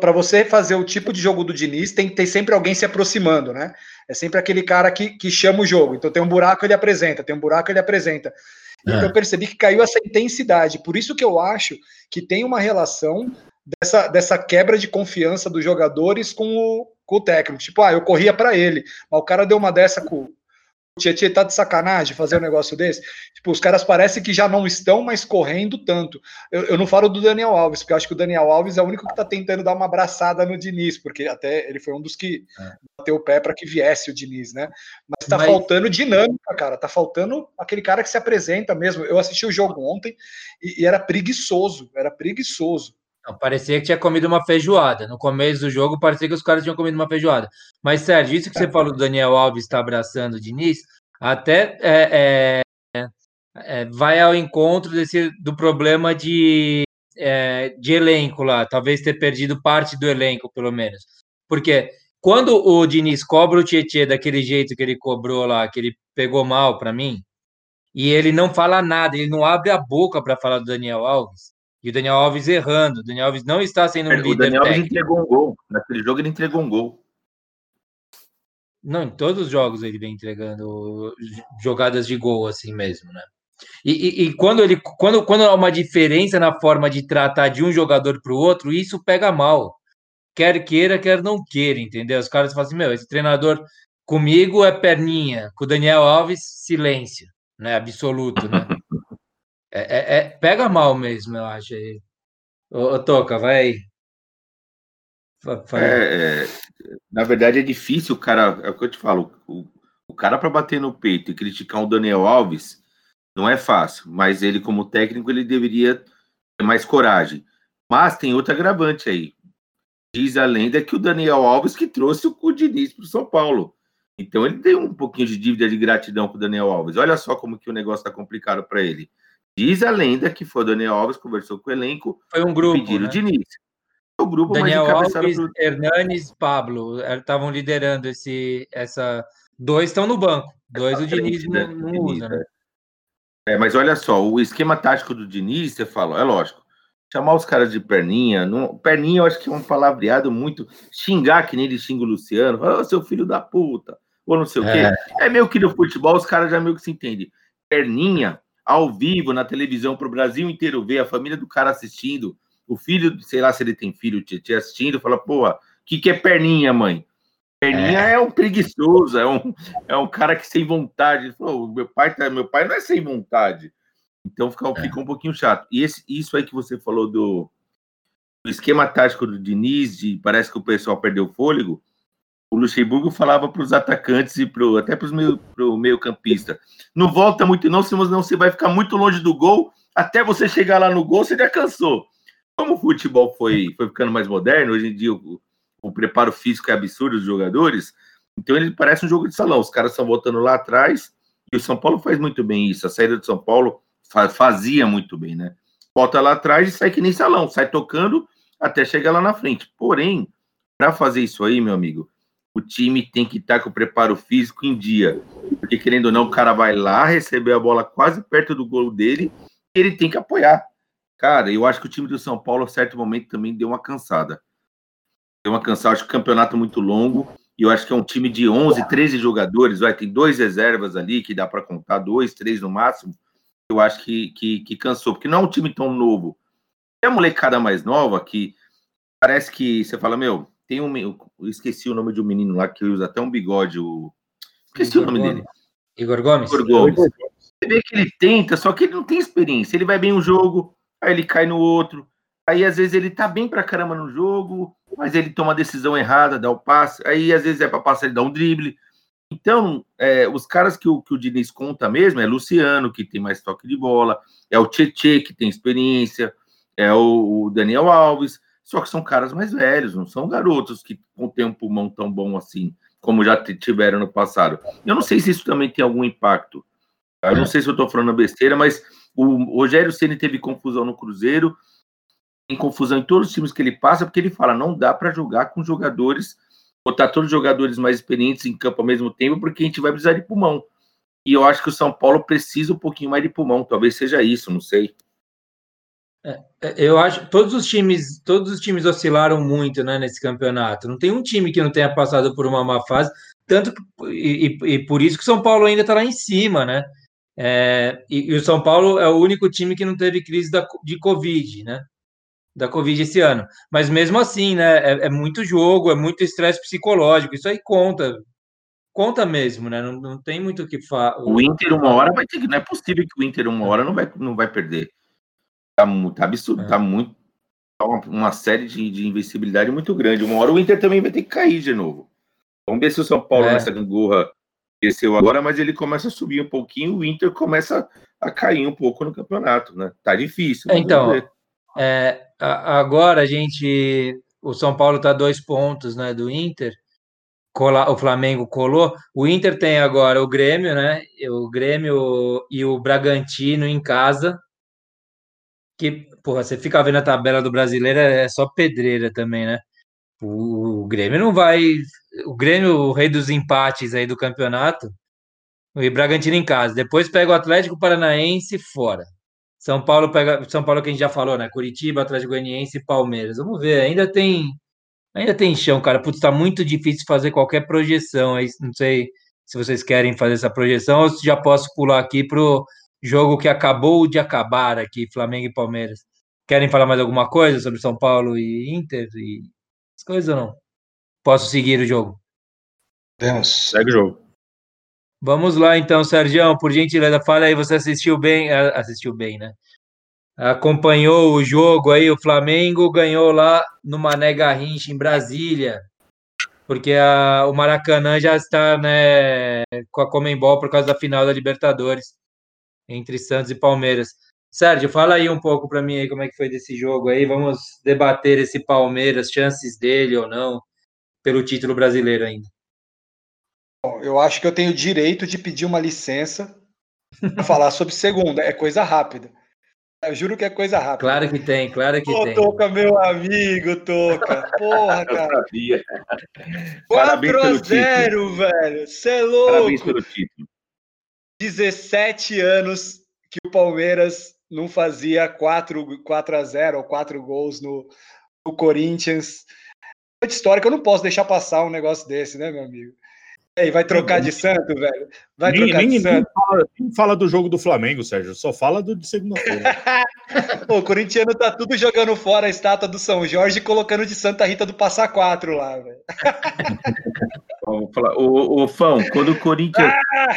para você fazer o tipo de jogo do Diniz, tem que ter sempre alguém se aproximando, né? É sempre aquele cara que, que chama o jogo. Então tem um buraco, ele apresenta, tem um buraco, ele apresenta. É. Então eu percebi que caiu essa intensidade. Por isso que eu acho que tem uma relação dessa, dessa quebra de confiança dos jogadores com o, com o técnico. Tipo, ah, eu corria para ele, mas o cara deu uma dessa com, o Tietchan tá de sacanagem fazer um negócio desse. Tipo, os caras parecem que já não estão mais correndo tanto. Eu, eu, não falo do Daniel Alves, porque eu acho que o Daniel Alves é o único que tá tentando dar uma abraçada no Diniz, porque até ele foi um dos que é. bateu o pé para que viesse o Diniz, né? Mas tá Mas... faltando dinâmica, cara. Tá faltando aquele cara que se apresenta mesmo. Eu assisti o jogo ontem e, e era preguiçoso, era preguiçoso. Não, parecia que tinha comido uma feijoada. No começo do jogo, parecia que os caras tinham comido uma feijoada. Mas, Sérgio, isso que você falou do Daniel Alves está abraçando o Diniz, até é, é, é, vai ao encontro desse, do problema de, é, de elenco lá. Talvez ter perdido parte do elenco, pelo menos. Porque quando o Diniz cobra o Tietchan daquele jeito que ele cobrou lá, que ele pegou mal para mim, e ele não fala nada, ele não abre a boca para falar do Daniel Alves e o Daniel Alves errando. O Daniel Alves não está sendo um o líder. O Daniel Alves entregou um gol. Naquele jogo ele entregou um gol. Não, em todos os jogos ele vem entregando jogadas de gol assim mesmo, né? E, e, e, quando ele quando, quando há uma diferença na forma de tratar de um jogador para o outro, isso pega mal. Quer queira, quer não queira, entendeu? Os caras falam assim: meu, esse treinador comigo é perninha, com o Daniel Alves, silêncio, né? Absoluto, né? É, é, é, pega mal mesmo, eu acho. Ô, ô Toca, vai aí. É, é, na verdade, é difícil o cara. É o que eu te falo. O, o cara, para bater no peito e criticar o Daniel Alves, Não é fácil, mas ele, como técnico, ele deveria ter mais coragem. Mas tem outra agravante aí. Diz a lenda que o Daniel Alves que trouxe o Diniz para o São Paulo. Então ele tem um pouquinho de dívida de gratidão com o Daniel Alves. Olha só como que o negócio está complicado para ele. Diz a lenda que foi o Daniel Alves, conversou com o elenco. Foi um grupo. Pediram né? o Diniz. O grupo, Daniel Alves, pro... Hernanes, Pablo estavam liderando esse, essa. Dois estão no banco. Dois o Diniz frente, né? não, não Diniz, usa, né? É, mas olha só, o esquema tático do Diniz, você falou, é lógico. Chamar os caras de perninha, não, perninha eu acho que é um palavreado muito. Xingar que nem ele xinga o Luciano, falar, ô, seu filho da puta, ou não sei o quê. É meio que no futebol os caras já meio que se entendem. Perninha, ao vivo, na televisão, para o Brasil inteiro ver, a família do cara assistindo, o filho, sei lá se ele tem filho, te assistindo, fala, pô, o que, que é perninha, mãe? Perninha é. é. um preguiçoso, é um, é um cara que sem vontade. Ele falou, meu pai, tá, meu pai não é sem vontade. Então fica, é. fica um pouquinho chato. E esse, isso aí que você falou do, do esquema tático do Diniz, de, parece que o pessoal perdeu o fôlego. O Luxemburgo falava para os atacantes e pro, até para o meio, meio campista. Não volta muito não, senão você vai ficar muito longe do gol. Até você chegar lá no gol, você já cansou. Como o futebol foi, foi ficando mais moderno, hoje em dia o, o preparo físico é absurdo dos jogadores, então ele parece um jogo de salão. Os caras estão voltando lá atrás e o São Paulo faz muito bem isso. A saída do São Paulo fazia muito bem, né? Volta lá atrás e sai que nem salão, sai tocando até chegar lá na frente. Porém, para fazer isso aí, meu amigo, o time tem que estar com o preparo físico em dia. Porque, querendo ou não, o cara vai lá receber a bola quase perto do gol dele ele tem que apoiar. Cara, eu acho que o time do São Paulo, a certo momento, também deu uma cansada. Deu uma cansada, acho que o campeonato é muito longo. E eu acho que é um time de 11, 13 jogadores. Vai, tem dois reservas ali que dá para contar, dois, três no máximo eu acho que, que, que, cansou, porque não é um time tão novo. É a molecada mais nova que parece que você fala, meu, tem um. Eu esqueci o nome de um menino lá que usa até um bigode. O... Esqueci Igor o nome Gomes. dele. Igor Gomes? Igor Gomes. Você vê que ele tenta, só que ele não tem experiência. Ele vai bem um jogo, aí ele cai no outro. Aí às vezes ele tá bem pra caramba no jogo, mas ele toma a decisão errada, dá o passe. Aí às vezes é pra passar, ele dá um drible. Então, é, os caras que o, que o Diniz conta mesmo é Luciano, que tem mais toque de bola, é o Tietê, que tem experiência, é o, o, Daniel Alves, só que são caras mais velhos, não são garotos que têm um pulmão tão bom assim, como já tiveram no passado. Eu não sei se isso também tem algum impacto. Eu não sei se eu estou falando besteira, mas o Rogério Ceni teve confusão no Cruzeiro, tem confusão em todos os times que ele passa, porque ele fala, não dá para jogar com jogadores botar todos os jogadores mais experientes em campo ao mesmo tempo, porque a gente vai precisar de pulmão. E eu acho que o São Paulo precisa um pouquinho mais de pulmão, talvez seja isso, não sei. É, é eu acho todos os times, todos os times oscilaram muito, né, nesse campeonato. Não tem um time que não tenha passado por uma má fase, tanto e, e, e por isso que o São Paulo ainda está lá em cima, né? É, e, e, o São Paulo é o único time que não teve crise da, de Covid, né? da Covid esse ano. Mas mesmo assim, né? É, é muito jogo, é muito estresse psicológico. Isso aí conta. Conta mesmo, né? Não, não tem muito o que falar. O Inter, uma hora, vai ter que. Não é possível que o Inter, uma hora, não vai, não vai perder. Tá, tá absurdo, é. tá muito. Tá uma, uma série de, de invencibilidade muito grande. Uma hora o Inter também vai ter que cair de novo. Vamos ver se o São Paulo, é. nessa gangorra, desceu agora, mas ele começa a subir um pouquinho, o Inter começa a cair um pouco no campeonato, né? Tá difícil. Então, é, agora a gente. O São Paulo está dois pontos né, do Inter. Cola, o Flamengo colou. O Inter tem agora o Grêmio, né? O Grêmio e o Bragantino em casa. Que, porra, você fica vendo a tabela do brasileiro, é só pedreira também, né? O, o Grêmio não vai. O Grêmio, o rei dos empates aí do campeonato. E Bragantino em casa. Depois pega o Atlético Paranaense fora. São Paulo pega. São Paulo que a gente já falou, né? Curitiba, Atlético Goianiense e Palmeiras. Vamos ver, ainda tem. Ainda tem chão, cara. Putz, tá muito difícil fazer qualquer projeção. Aí não sei se vocês querem fazer essa projeção ou se já posso pular aqui pro jogo que acabou de acabar aqui, Flamengo e Palmeiras. Querem falar mais alguma coisa sobre São Paulo e Inter e as coisas ou não? Posso seguir o jogo? Temos. Segue o jogo. Vamos lá então, Sérgio, por gentileza, fala aí, você assistiu bem, assistiu bem, né? Acompanhou o jogo aí, o Flamengo ganhou lá no Mané Garrincha, em Brasília, porque a, o Maracanã já está né, com a Comembol por causa da final da Libertadores. Entre Santos e Palmeiras. Sérgio, fala aí um pouco para mim aí como é que foi desse jogo aí. Vamos debater esse Palmeiras, chances dele ou não pelo título brasileiro ainda. Bom, eu acho que eu tenho direito de pedir uma licença para falar sobre segunda. É coisa rápida. Eu juro que é coisa rápida. Claro que tem, claro que Ô, tem. Toca, meu amigo, Toca. Porra, Eu cara. sabia. Parabéns pelo 4x0, velho. Você é Parabéns louco. pelo título. 17 anos que o Palmeiras não fazia 4, 4 a 0 ou 4 gols no, no Corinthians. É histórica, eu não posso deixar passar um negócio desse, né, meu amigo? E aí, vai trocar de santo, velho? Vai Nem, trocar nem- de nem santo. fala, nem fala do jogo do Flamengo, Sérgio. Só fala do de segunda-feira. O corintiano tá tudo jogando fora a estátua do São Jorge e colocando de Santa Rita do Passa Quatro lá, velho. Vamos falar. O, o Fão, quando o Corinthians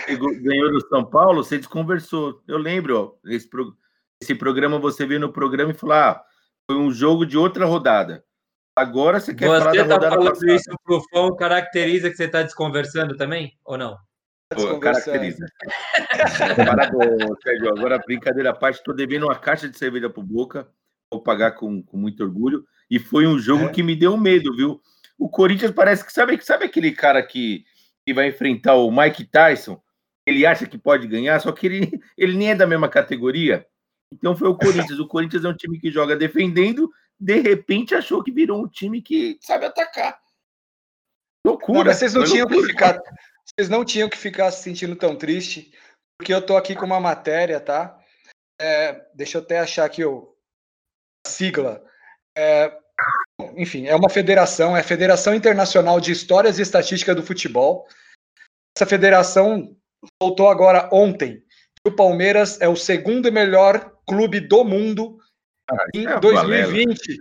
pegou- ganhou do São Paulo, você desconversou. Eu lembro, ó, esse, pro- esse programa você veio no programa e falou: ah, foi um jogo de outra rodada. Agora você quer falar Você da tá rodada falando passada. isso pro fã, caracteriza que você tá desconversando também, ou não? Pô, Desconversando. caracteriza. Parabéns, Sérgio. Agora, brincadeira à parte, estou devendo uma caixa de cerveja pro Boca. Vou pagar com, com muito orgulho. E foi um jogo É. que me deu medo, viu? O Corinthians parece que sabe, sabe aquele cara que, que vai enfrentar o Mike Tyson? Ele acha que pode ganhar, só que ele, ele nem é da mesma categoria. Então foi o Corinthians. O Corinthians é um time que joga defendendo, de repente achou que virou um time que sabe atacar. Loucura. Não, mas vocês não tinham que loucura. ficar. Vocês não tinham que ficar se sentindo tão triste, porque eu tô aqui com uma matéria, tá? É, deixa eu até achar aqui o, a sigla. É, enfim, é uma federação, é a Federação Internacional de Histórias e Estatística do Futebol. Essa federação soltou agora ontem que o Palmeiras é o segundo melhor clube do mundo em é uma 2020.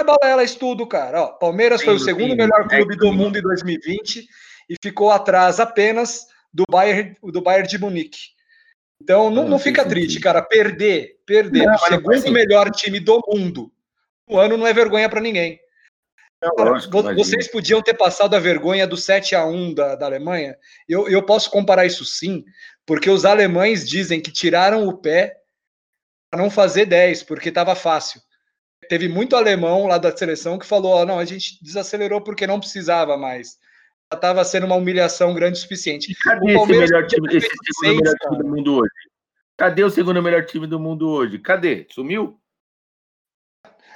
É balela estudo, cara. Ó, Palmeiras foi o Sim, segundo sim, melhor é clube do sim. mundo em 2020 e ficou atrás apenas do Bayern, do Bayern de Munique. Então não, Não, não sim, fica sim, triste, sim. cara. Perder, perder Não, o não segundo sentido. melhor time do mundo. O ano não é vergonha para ninguém. Cara, Lógico, vocês podiam ter passado a vergonha do 7 a 1 da, da Alemanha. Eu, eu posso comparar isso sim, porque os alemães dizem que tiraram o pé para não fazer 10, porque estava fácil. Teve muito alemão lá da seleção que falou: "Ó, não, a gente desacelerou porque não precisava mais. Já estava sendo uma humilhação grande o suficiente. E cadê O Palmeiras melhor time, esse segundo melhor time do mundo hoje? Cadê o segundo melhor time do mundo hoje? Cadê? Sumiu?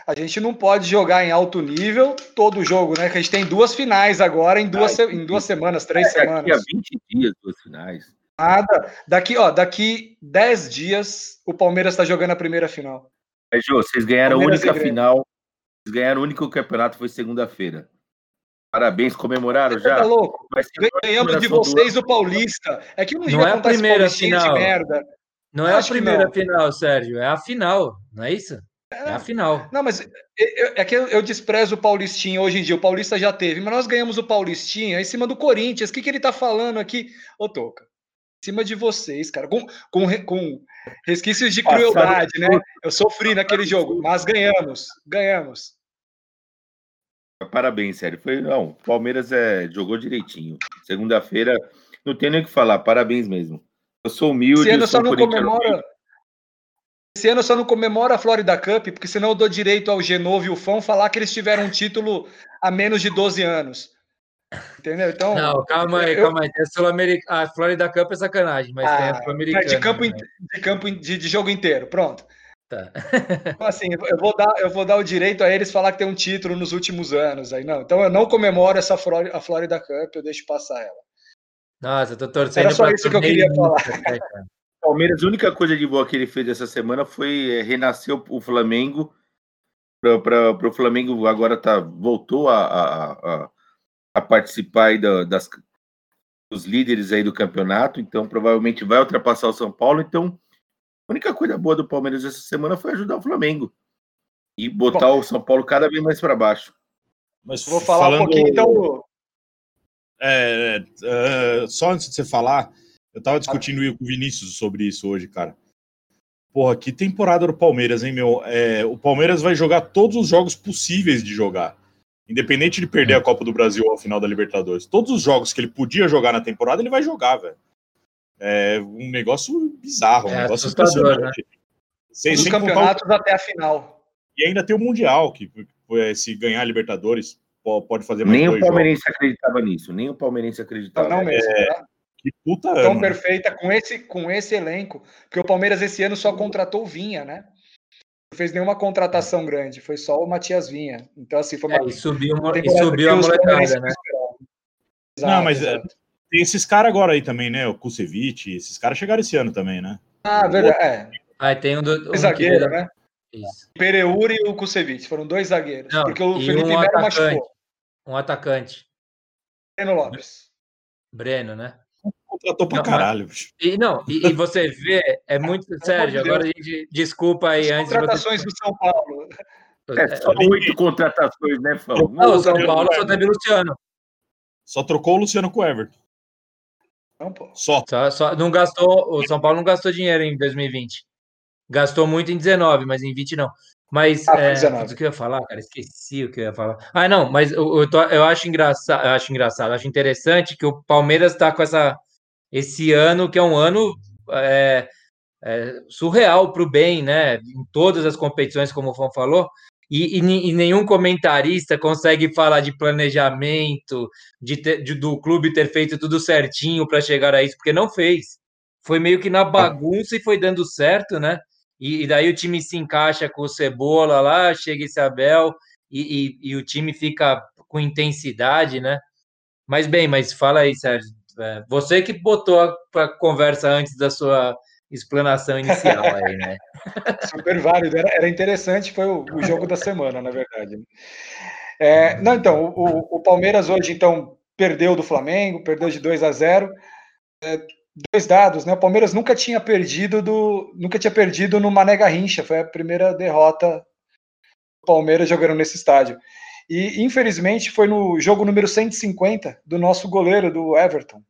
A gente não pode jogar em alto nível todo jogo, né? Que a gente tem duas finais agora em duas, Ai, se- em duas semanas, três É, daqui a semanas. 20 dias, duas finais. Nada. Daqui, ó, daqui 10 dias o Palmeiras está jogando a primeira final. Mas, Jô, vocês ganharam a única final. Vocês ganharam o único campeonato, foi segunda-feira. Parabéns, comemoraram Você já? tá louco? A maior Ganhamos de vocês o Paulista. É que não, Não devia é a primeira final. de merda. Não é a Acho que primeira não. final, Sérgio, é a final, não é isso? É a final. Não, mas eu- é que eu, eu desprezo o Paulistinha hoje em dia. O Paulista já teve, mas nós ganhamos o Paulistinha em cima do Corinthians. O que, que ele tá falando aqui? Ô, Toca, cima de vocês, cara, com, com, com resquícios de Passaram crueldade, né? Eu sofri naquele jogo, mas ganhamos, ganhamos. Parabéns, sério. Foi, não, o Palmeiras é, jogou direitinho. Segunda-feira, não tem nem o que falar. Parabéns mesmo. Eu sou humilde. Esse ano eu só não comemora. Esse ano só não comemora a Florida Cup, porque senão eu dou direito ao Genovo e o Fão falar que eles tiveram um título há menos de 12 anos. Entendeu? Então. Não, calma aí, eu- calma aí. Tem a Sul-Americana. A Florida Cup é sacanagem, mas tem Ah, a Sul-Americana. de campo, né? de campo de, de jogo inteiro, pronto. Tá. Então, assim, eu vou dar, eu vou dar o direito a eles falar que tem um título nos últimos anos. Aí não, então eu não comemoro essa Flori- a Florida Cup, eu deixo passar ela. Nossa, eu tô torcendo Era só pra isso que eu queria falar. Né? Palmeiras, a única coisa de boa que ele fez essa semana foi é, renascer o- o Flamengo. Para o Flamengo agora tá, voltou a, a, a, a participar da- das, dos líderes aí do campeonato, então provavelmente vai ultrapassar o São Paulo. Então, a única coisa boa do Palmeiras essa semana foi ajudar o Flamengo e botar o São Paulo cada vez mais para baixo. Mas Vou falar falando, um pouquinho, então. é, é, só antes de você falar, eu tava discutindo com o Vinícius sobre isso hoje, cara. Porra, que temporada do Palmeiras, hein, meu? É, o Palmeiras vai jogar todos os jogos possíveis de jogar. Independente de perder a Copa do Brasil ao final da Libertadores. Todos os jogos que ele podia jogar na temporada, ele vai jogar, velho. É um negócio bizarro, um É negócio assustador, né? Sem, Os sem contar o- campeonatos até a final. E ainda tem o Mundial, que eh, se ganhar a Libertadores, po- pode fazer mais Nem o palmeirense acreditava nisso. Nem o palmeirense acreditava. Não mesmo. tá? jogos. Que puta Tão ano. né? perfeita com esse, com esse elenco. Porque o Palmeiras esse ano só contratou o Vinha, né? Não fez nenhuma contratação grande, foi só o Matias Vinha. Então, assim, foi uma. É, e subiu, uma e subiu a molecada, né? esperavam. Não, Exato, mas, é, exato. Tem esses caras agora aí também, né? O Kusevich, esses caras chegaram esse ano também, né? Ah, verdade. É. Ah, tem um do. Um Dois zagueiros, que- né? Isso. Pereuri e o Kusevich. Foram dois zagueiros. Não, porque o e Felipe um Melo atacante. machucou. Um atacante. Breno Lopes. Breno, né? Contratou pra Não, caralho, bicho. E não, e, e você vê, é muito. Sérgio, de agora a gente. Desculpa aí, antes de você. contratações do São Paulo. É só oito contratações, né, Fão? Não, o São Paulo só teve Luciano. Só trocou o Luciano com o Everton. Não. Só. Só, só, não gastou, o São Paulo não gastou dinheiro em 2020. Gastou muito em 19, mas em 20 não. Mas Ah, é, 19. putz, o que eu ia falar, cara, esqueci o que eu ia falar. Ah, não, mas eu, eu, tô- eu acho engraçado, eu acho engraçado, eu acho interessante que o Palmeiras está com essa esse ano que é um ano é, é, surreal para o bem, né? Em todas as competições, como o Fão falou. E, e e nenhum comentarista consegue falar de planejamento, de, ter- de- do clube ter feito tudo certinho para chegar a isso, porque não fez. Foi meio que na bagunça e foi dando certo, né? E, e daí o time se encaixa com o Cebola lá, chega esse Abel e, e- e o time fica com intensidade, né? Mas bem, mas fala aí, Sérgio. É, Você que botou para conversa antes da sua explanação inicial aí, né? Super válido. Era, era interessante, foi o, o jogo da semana, na verdade. É, não, então, o, o- o Palmeiras hoje, então, perdeu do Flamengo, perdeu de 2 a 0. É, dois dados, né? O Palmeiras nunca tinha perdido do. Nunca tinha perdido no Mané Garrincha. Foi a primeira derrota do Palmeiras jogando nesse estádio. E, infelizmente, foi no jogo número 150 do nosso goleiro, do Everton.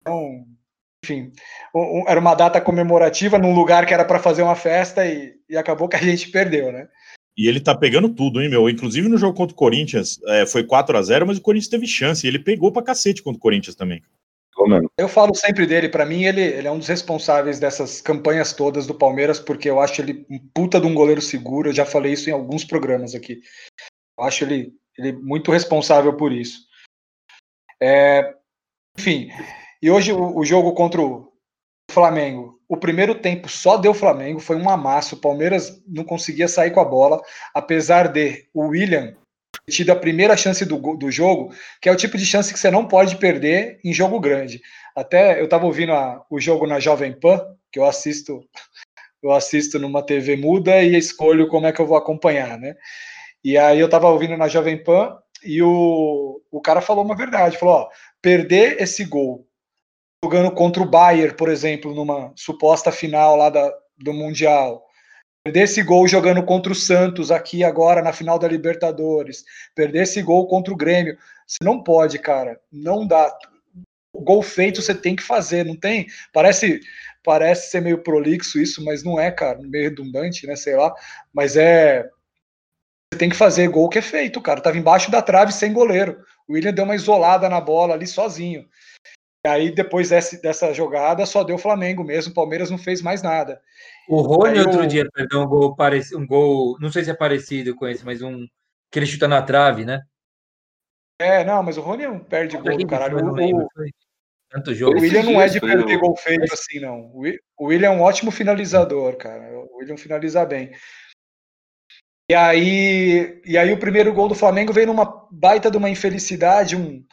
Então, enfim, era uma data comemorativa num lugar que era para fazer uma festa e, e acabou que a gente perdeu, né? E ele tá pegando tudo, hein, meu? Inclusive no jogo contra o Corinthians, é, foi 4 a 0 mas o Corinthians teve chance. E ele pegou pra cacete contra o Corinthians também. Eu falo sempre dele, para mim ele, ele é um dos responsáveis dessas campanhas todas do Palmeiras, porque eu acho ele um puta de um goleiro seguro, eu já falei isso em alguns programas aqui. Eu acho ele, ele muito responsável por isso. É, enfim, e hoje o, o jogo contra o Flamengo, o primeiro tempo só deu Flamengo, foi um amasso, o Palmeiras não conseguia sair com a bola, apesar de o William ter tido a primeira chance do, do jogo, que é o tipo de chance que você não pode perder em jogo grande. Até eu estava ouvindo a- o jogo na Jovem Pan, que eu assisto, eu assisto numa TV muda e escolho como é que eu vou acompanhar, né? E aí eu estava ouvindo na Jovem Pan e o, o cara falou uma verdade, falou, ó, perder esse gol jogando contra o Bayern, por exemplo, numa suposta final lá da, do Mundial, perder esse gol jogando contra o Santos aqui agora na final da Libertadores, perder esse gol contra o Grêmio, você não pode, cara, não dá. O gol feito você tem que fazer, não tem? Parece parece ser meio prolixo isso, mas não é, cara, meio redundante, né, sei lá, mas é tem que fazer gol que é feito, cara. Tava embaixo da trave sem goleiro. O William deu uma isolada na bola ali sozinho. E aí, depois desse, dessa jogada, só deu Flamengo mesmo. O Palmeiras não fez mais nada. O Rony Aí outro o- dia perdeu um gol parecido, um gol, não sei se é parecido com esse, mas um que ele chuta na trave, né? É, não, mas o Rony não perde gol do caralho. Não O, lembro, o- foi Tanto o jogo. Esse- William não é de perder o- gol feito assim, não. O O William é um ótimo finalizador, cara. O William finaliza bem. E aí, e aí o primeiro gol do Flamengo veio numa baita de uma infelicidade, um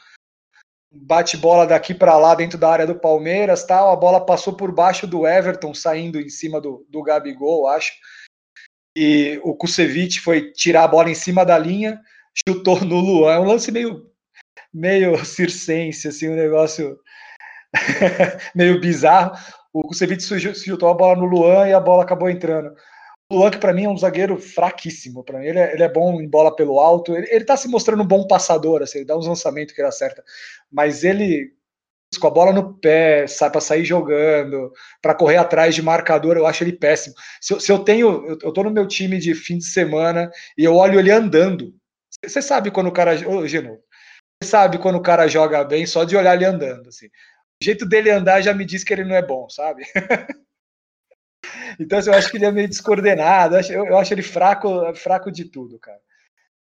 bate-bola daqui para lá dentro da área do Palmeiras, tal. A bola passou por baixo do Everton, saindo em cima do, do Gabigol, acho. E o Kusevich foi tirar a bola em cima da linha, chutou no Luan. É um lance meio meio circense, assim, um negócio meio bizarro. O Kusevich chutou a bola no Luan e a bola acabou entrando. O Luan, que para mim é um zagueiro fraquíssimo, para mim ele é, ele é bom em bola pelo alto, ele, ele tá se mostrando um bom passador, assim, ele dá uns lançamentos que ele acerta, mas ele com a bola no pé, sai para sair jogando, para correr atrás de marcador, eu acho ele péssimo. Se eu, se eu tenho, eu, eu tô no meu time de fim de semana e eu olho ele andando. Você sabe quando o cara, ô Geno, você sabe quando o cara joga bem só de olhar ele andando, assim. O jeito dele andar já me diz que ele não é bom, sabe? então assim, eu acho que ele é meio descoordenado. Eu, eu acho ele fraco, fraco de tudo, cara.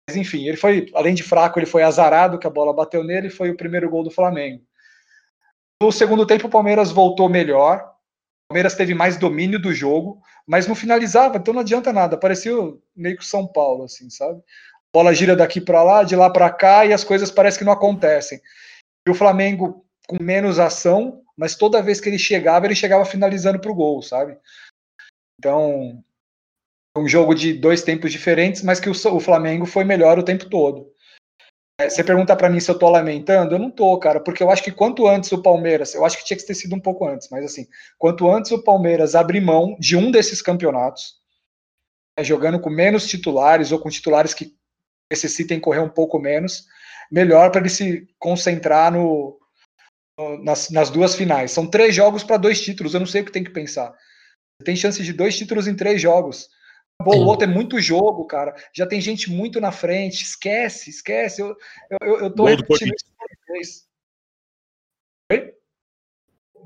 Mas enfim, ele foi, além de fraco, ele foi azarado, que a bola bateu nele e foi o primeiro gol do Flamengo. No segundo tempo, o Palmeiras voltou melhor. O Palmeiras teve mais domínio do jogo, mas não finalizava, então não adianta nada. Parecia meio que São Paulo, assim, sabe? A bola gira daqui para lá, de lá para cá, e as coisas parecem que não acontecem. E o Flamengo com menos ação, mas toda vez que ele chegava, ele chegava finalizando para o gol, sabe? Então, um jogo de dois tempos diferentes, mas que o, o Flamengo foi melhor o tempo todo. É, você pergunta para mim se eu tô lamentando, eu não tô, cara, porque eu acho que quanto antes o Palmeiras, eu acho que tinha que ter sido um pouco antes, mas assim, quanto antes o Palmeiras abrir mão de um desses campeonatos, é, jogando com menos titulares ou com titulares que necessitem correr um pouco menos, melhor para ele se concentrar no nas, nas, duas finais. São três jogos para dois títulos, eu não sei o que tem que pensar. Tem chance de dois títulos em três jogos. O outro é muito jogo, cara. Já tem gente muito na frente. Esquece, esquece. Eu, eu, eu tô isso por vez. Oi?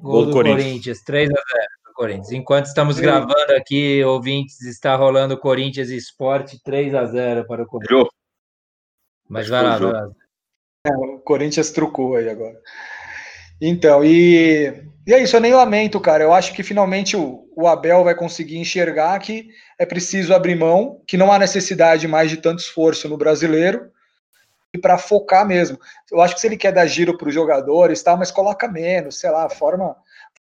Gol, do, Corinthians, 3 a 0 do Corinthians. Enquanto estamos gravando aqui, ouvintes, está rolando Corinthians Esporte 3 a 0 para o Corinthians. Mas vai lá, vai lá. É, o Corinthians trucou aí agora. Então, e, e é isso, eu nem lamento, cara. Eu acho que finalmente o, o Abel vai conseguir enxergar que é preciso abrir mão, que não há necessidade mais de tanto esforço no brasileiro, e para focar mesmo. Eu acho que se ele quer dar giro para os jogadores, tal, mas coloca menos, sei lá, forma,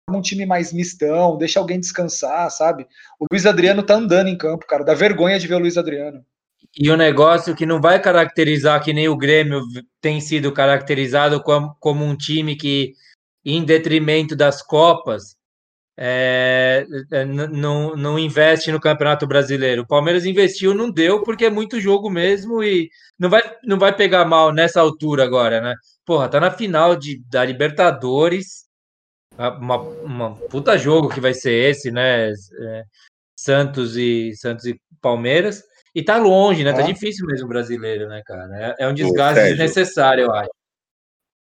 forma um time mais mistão, deixa alguém descansar, sabe? O Luiz Adriano tá andando em campo, cara, dá vergonha de ver o Luiz Adriano. E o um negócio que não vai caracterizar que nem o Grêmio tem sido caracterizado como, como um time que em detrimento das Copas, é, é não, não investe no Campeonato Brasileiro. O Palmeiras investiu, não deu, porque é muito jogo mesmo e não vai, não vai pegar mal nessa altura agora, né? Porra, tá na final de, da Libertadores, uma, uma puta jogo que vai ser esse, né? É, Santos e Santos e Palmeiras. E tá longe, né? Tá difícil mesmo o brasileiro, né, cara? É, é um desgaste desnecessário, eu acho.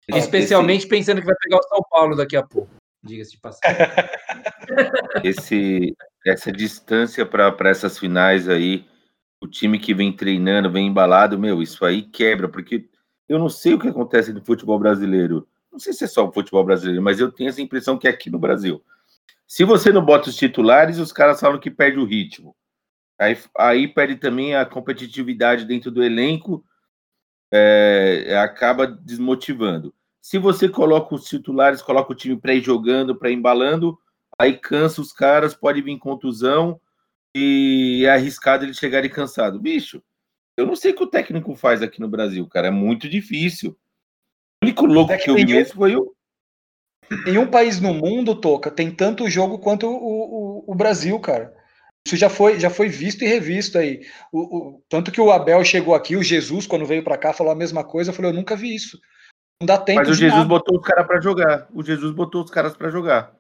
Especialmente esse... pensando que vai pegar o São Paulo daqui a pouco, diga-se de passagem. Esse, essa distância para essas finais aí, o time que vem treinando, vem embalado, meu, isso aí quebra, porque eu não sei o que acontece no futebol brasileiro. Não sei se é só o futebol brasileiro, mas eu tenho essa impressão que é aqui no Brasil. Se você não bota os titulares, os caras falam que perde o ritmo. Aí, aí perde também a competitividade dentro do elenco é, acaba desmotivando. Se você coloca os titulares, coloca o time para ir jogando, para ir embalando, aí cansa os caras, pode vir contusão e é arriscado eles chegarem cansados. Bicho, eu não sei o que o técnico faz aqui no Brasil, cara, é muito difícil. O único louco que eu vi foi o. Em um país no mundo, Toca, tem tanto jogo quanto o, o, o Brasil, cara. Isso já foi, já foi visto e revisto aí. O, o, tanto que o Abel chegou aqui, o Jesus, quando veio para cá, falou a mesma coisa. Eu falei, eu nunca vi isso. Não dá tempo. Mas o Jesus nada. botou os caras para jogar. O Jesus botou os caras para jogar.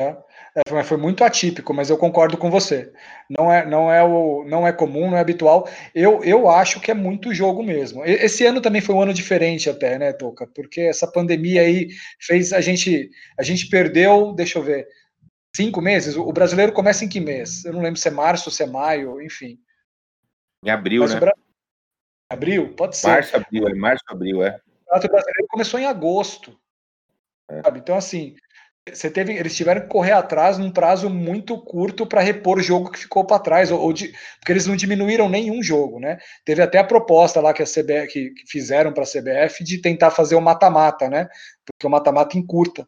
É, é, foi muito atípico, mas eu concordo com você. Não é, não é, o, não é comum, não é habitual. Eu, eu acho que é muito jogo mesmo. Esse ano também foi um ano diferente até, né, Toca? Porque essa pandemia aí fez a gente, a gente perdeu, deixa eu ver, cinco meses. O brasileiro começa em que mês? Eu não lembro se é março, se é maio, enfim. Em abril, Mas né? Bra... Abril? Pode ser. Março, abril, é março, abril, é. O brasileiro começou em agosto. É. Então, assim, você teve, eles tiveram que correr atrás num prazo muito curto para repor o jogo que ficou para trás, ou, ou de, porque eles não diminuíram nenhum jogo, né? Teve até a proposta lá que a CBF que, que fizeram para a CBF de tentar fazer o mata-mata, né? Porque o mata-mata encurta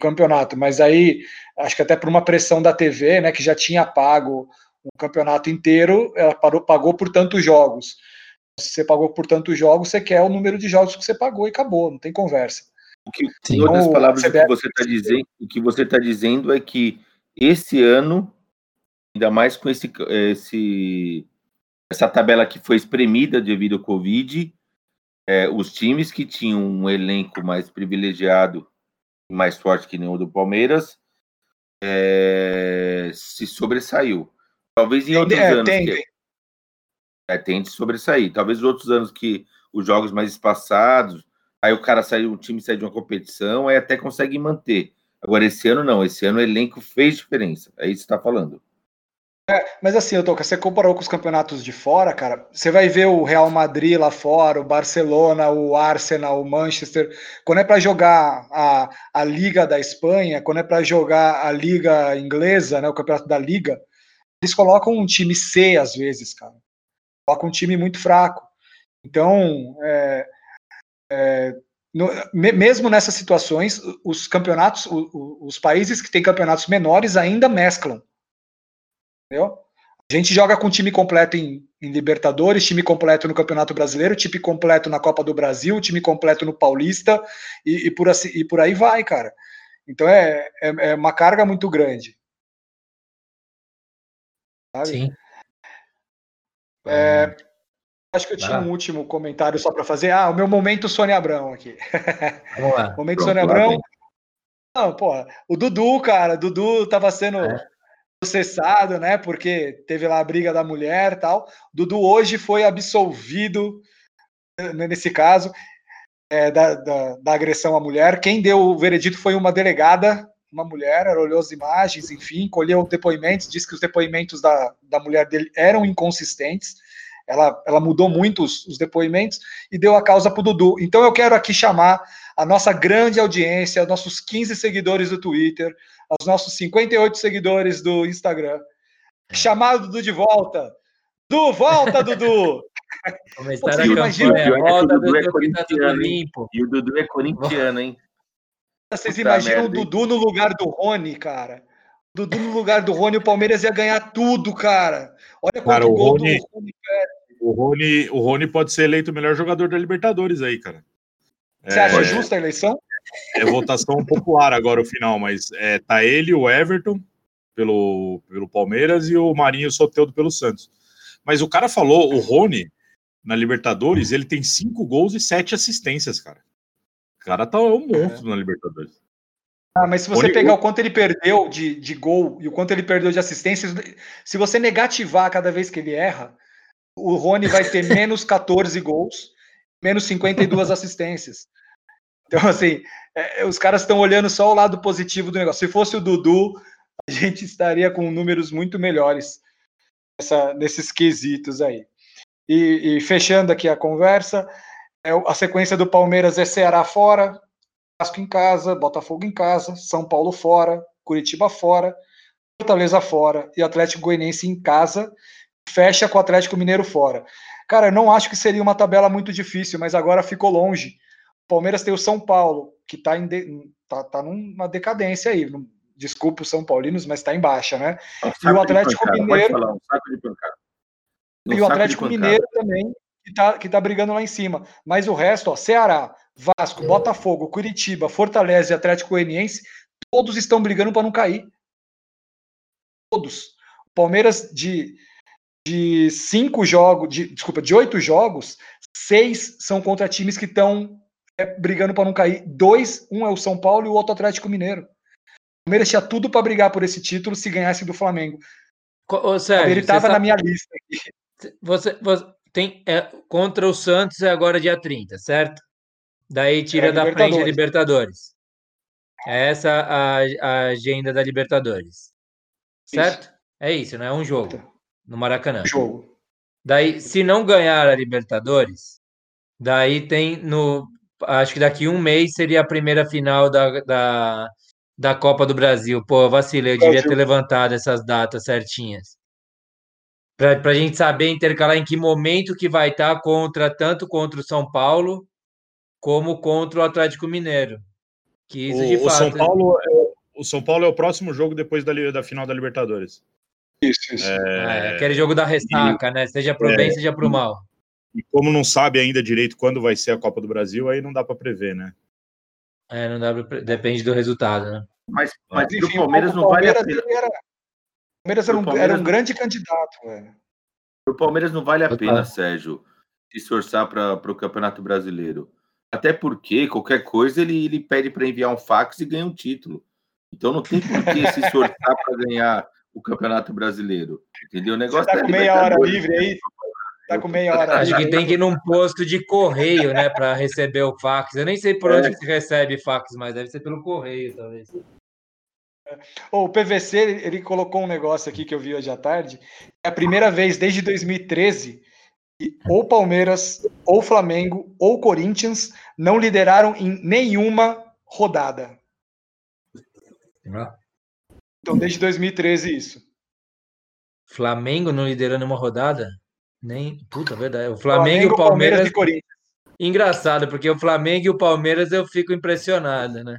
campeonato, mas aí acho que até por uma pressão da TV, né, que já tinha pago o campeonato inteiro, ela parou, pagou por tantos jogos. Se você pagou por tantos jogos, você quer o número de jogos que você pagou e acabou, não tem conversa. O que, em outras então, palavras, o que você está dizendo, o que você está dizendo é que esse ano, ainda mais com esse, esse essa tabela que foi espremida devido ao Covid, é, os times que tinham um elenco mais privilegiado mais forte que o do Palmeiras, é, se sobressaiu. Talvez em outros é, anos. Tem, que, é, tem de sobressair. Talvez outros anos que os jogos mais espaçados, Aí o cara sai, o time sai de uma competição, aí até consegue manter. Agora, esse ano não, esse ano o elenco fez diferença. É isso que você está falando. É, mas assim, eu tô, você comparou com os campeonatos de fora, cara. Você vai ver o Real Madrid lá fora, o Barcelona, o Arsenal, o Manchester. Quando é para jogar a, a Liga da Espanha, quando é para jogar a Liga Inglesa, né, o campeonato da Liga, eles colocam um time C às vezes, cara. Colocam um time muito fraco. Então, é, é, no, mesmo nessas situações, os campeonatos, os, os países que têm campeonatos menores ainda mesclam Entendeu? A gente joga com time completo em, em, Libertadores, time completo no Campeonato Brasileiro, time completo na Copa do Brasil, time completo no Paulista e, e, por, assim, e por aí vai, cara. Então é, é, é uma carga muito grande. Sabe? Sim. É, acho que eu tinha ah. um último comentário só para fazer. Ah, o meu momento Sônia Abrão aqui. Vamos lá. momento Pronto, Sônia Abrão. Não, pô, o Dudu, cara, o Dudu tava sendo. É processado, né? Porque teve lá a briga da mulher tal. Dudu hoje foi absolvido né, nesse caso é, da, da, da, agressão à mulher. Quem deu o veredito foi uma delegada, uma mulher, ela olhou as imagens, enfim, colheu depoimentos, disse que os depoimentos da, da mulher dele eram inconsistentes. Ela, ela mudou muito os, os depoimentos e deu a causa para o Dudu. Então eu quero aqui chamar a nossa grande audiência, nossos 15 seguidores do Twitter, aos nossos 58 seguidores do Instagram. Chamado Dudu de volta. Du, volta, Dudu! Começaram a campanha, volta, Dudu, é Dudu, tá tudo limpo. E o Dudu é corintiano, hein? Vocês Puta imaginam merda, o Dudu no lugar do Rony, cara? Dudu no lugar do Rony, o Palmeiras ia ganhar tudo, cara. Olha quanto cara, o gol Rony, do Rony, o Rony, o Rony pode ser eleito o melhor jogador da Libertadores aí, cara. Você é, acha justa a eleição? É votação popular agora o final, mas é, tá ele, o Everton pelo, pelo Palmeiras e o Marinho Soteudo pelo Santos. Mas o cara falou, o Rony, na Libertadores, ele tem cinco gols e sete assistências, cara. O cara tá um monstro é. na Libertadores. Ah, mas se você Rony, pegar o quanto ele perdeu de, de gol e o quanto ele perdeu de assistências, se você negativar cada vez que ele erra, o Rony vai ter menos 14 gols, menos 52 assistências. Então, assim, é, os caras estão olhando só o lado positivo do negócio. Se fosse o Dudu, a gente estaria com números muito melhores nessa, nesses quesitos aí. E, e, fechando aqui a conversa, é, a sequência do Palmeiras é Ceará fora, Vasco em casa, Botafogo em casa, São Paulo fora, Curitiba fora, Fortaleza fora e Atlético Goianiense em casa, fecha com o Atlético Mineiro fora. Cara, eu não acho que seria uma tabela muito difícil, mas agora ficou longe. Palmeiras tem o São Paulo, que está de, tá, tá numa decadência aí. Desculpa os São Paulinos, mas está em baixa, né? Um e o Atlético Mineiro. Falar, um um e o Atlético Mineiro também, que está que tá brigando lá em cima. Mas o resto, ó, Ceará, Vasco, Botafogo, Curitiba, Fortaleza e Atlético Goianiense, todos estão brigando para não cair. Todos. O Palmeiras de, de cinco jogos, de, desculpa, de oito jogos, seis são contra times que estão é, brigando para não cair. Dois, um é o São Paulo e o outro Atlético Mineiro. O Palmeiras tinha tudo para brigar por esse título se ganhasse do Flamengo. Ô, Sérgio, ele estava sabe... na minha lista aqui. Você, você tem é, contra o Santos é agora dia 30, certo? Daí tira é, da frente a Libertadores. É essa a, a agenda da Libertadores. Certo? Isso. É isso, não é um jogo no Maracanã. Jogo. Daí, se não ganhar a Libertadores, daí tem no acho que daqui um mês seria a primeira final da, da, da Copa do Brasil. Pô, vacilei, eu devia ter levantado essas datas certinhas. Para a gente saber intercalar em que momento que vai estar tá contra tanto contra o São Paulo como contra o Atlético Mineiro. Que isso o, de fato. O São Paulo é, o São Paulo é o próximo jogo depois da, da final da Libertadores. Isso, isso. É... É, aquele jogo da ressaca, e... né? Seja pro é... bem, seja pro mal. E como não sabe ainda direito quando vai ser a Copa do Brasil, aí não dá para prever, né? É, não dá pra... depende do resultado, né? Mas, mas enfim, o Palmeiras não vale a pena. Era... O Palmeiras era um, Palmeiras era um grande candidato, velho. O Palmeiras não vale a pena, Sérgio, se esforçar para o Campeonato Brasileiro. Até porque qualquer coisa ele, ele pede para enviar um fax e ganha um título. Então não tem por que se esforçar para ganhar o Campeonato Brasileiro. Entendeu? O negócio Você tá com meia hora livre aí? Tá com meia hora. Acho que tem que ir num posto de correio, né, para receber o fax. Eu nem sei por onde é. se recebe fax, mas deve ser pelo correio, talvez. Oh, o PVC, ele, ele colocou um negócio aqui que eu vi hoje à tarde. É a primeira vez desde 2013 que ou Palmeiras, ou Flamengo, ou Corinthians não lideraram em nenhuma rodada. Então, desde 2013, isso. Flamengo não liderando uma rodada? Nem. Puta, verdade. O Flamengo, Flamengo o Palmeiras. Palmeiras e Corinthians. Engraçado, porque o Flamengo e o Palmeiras eu fico impressionado, né?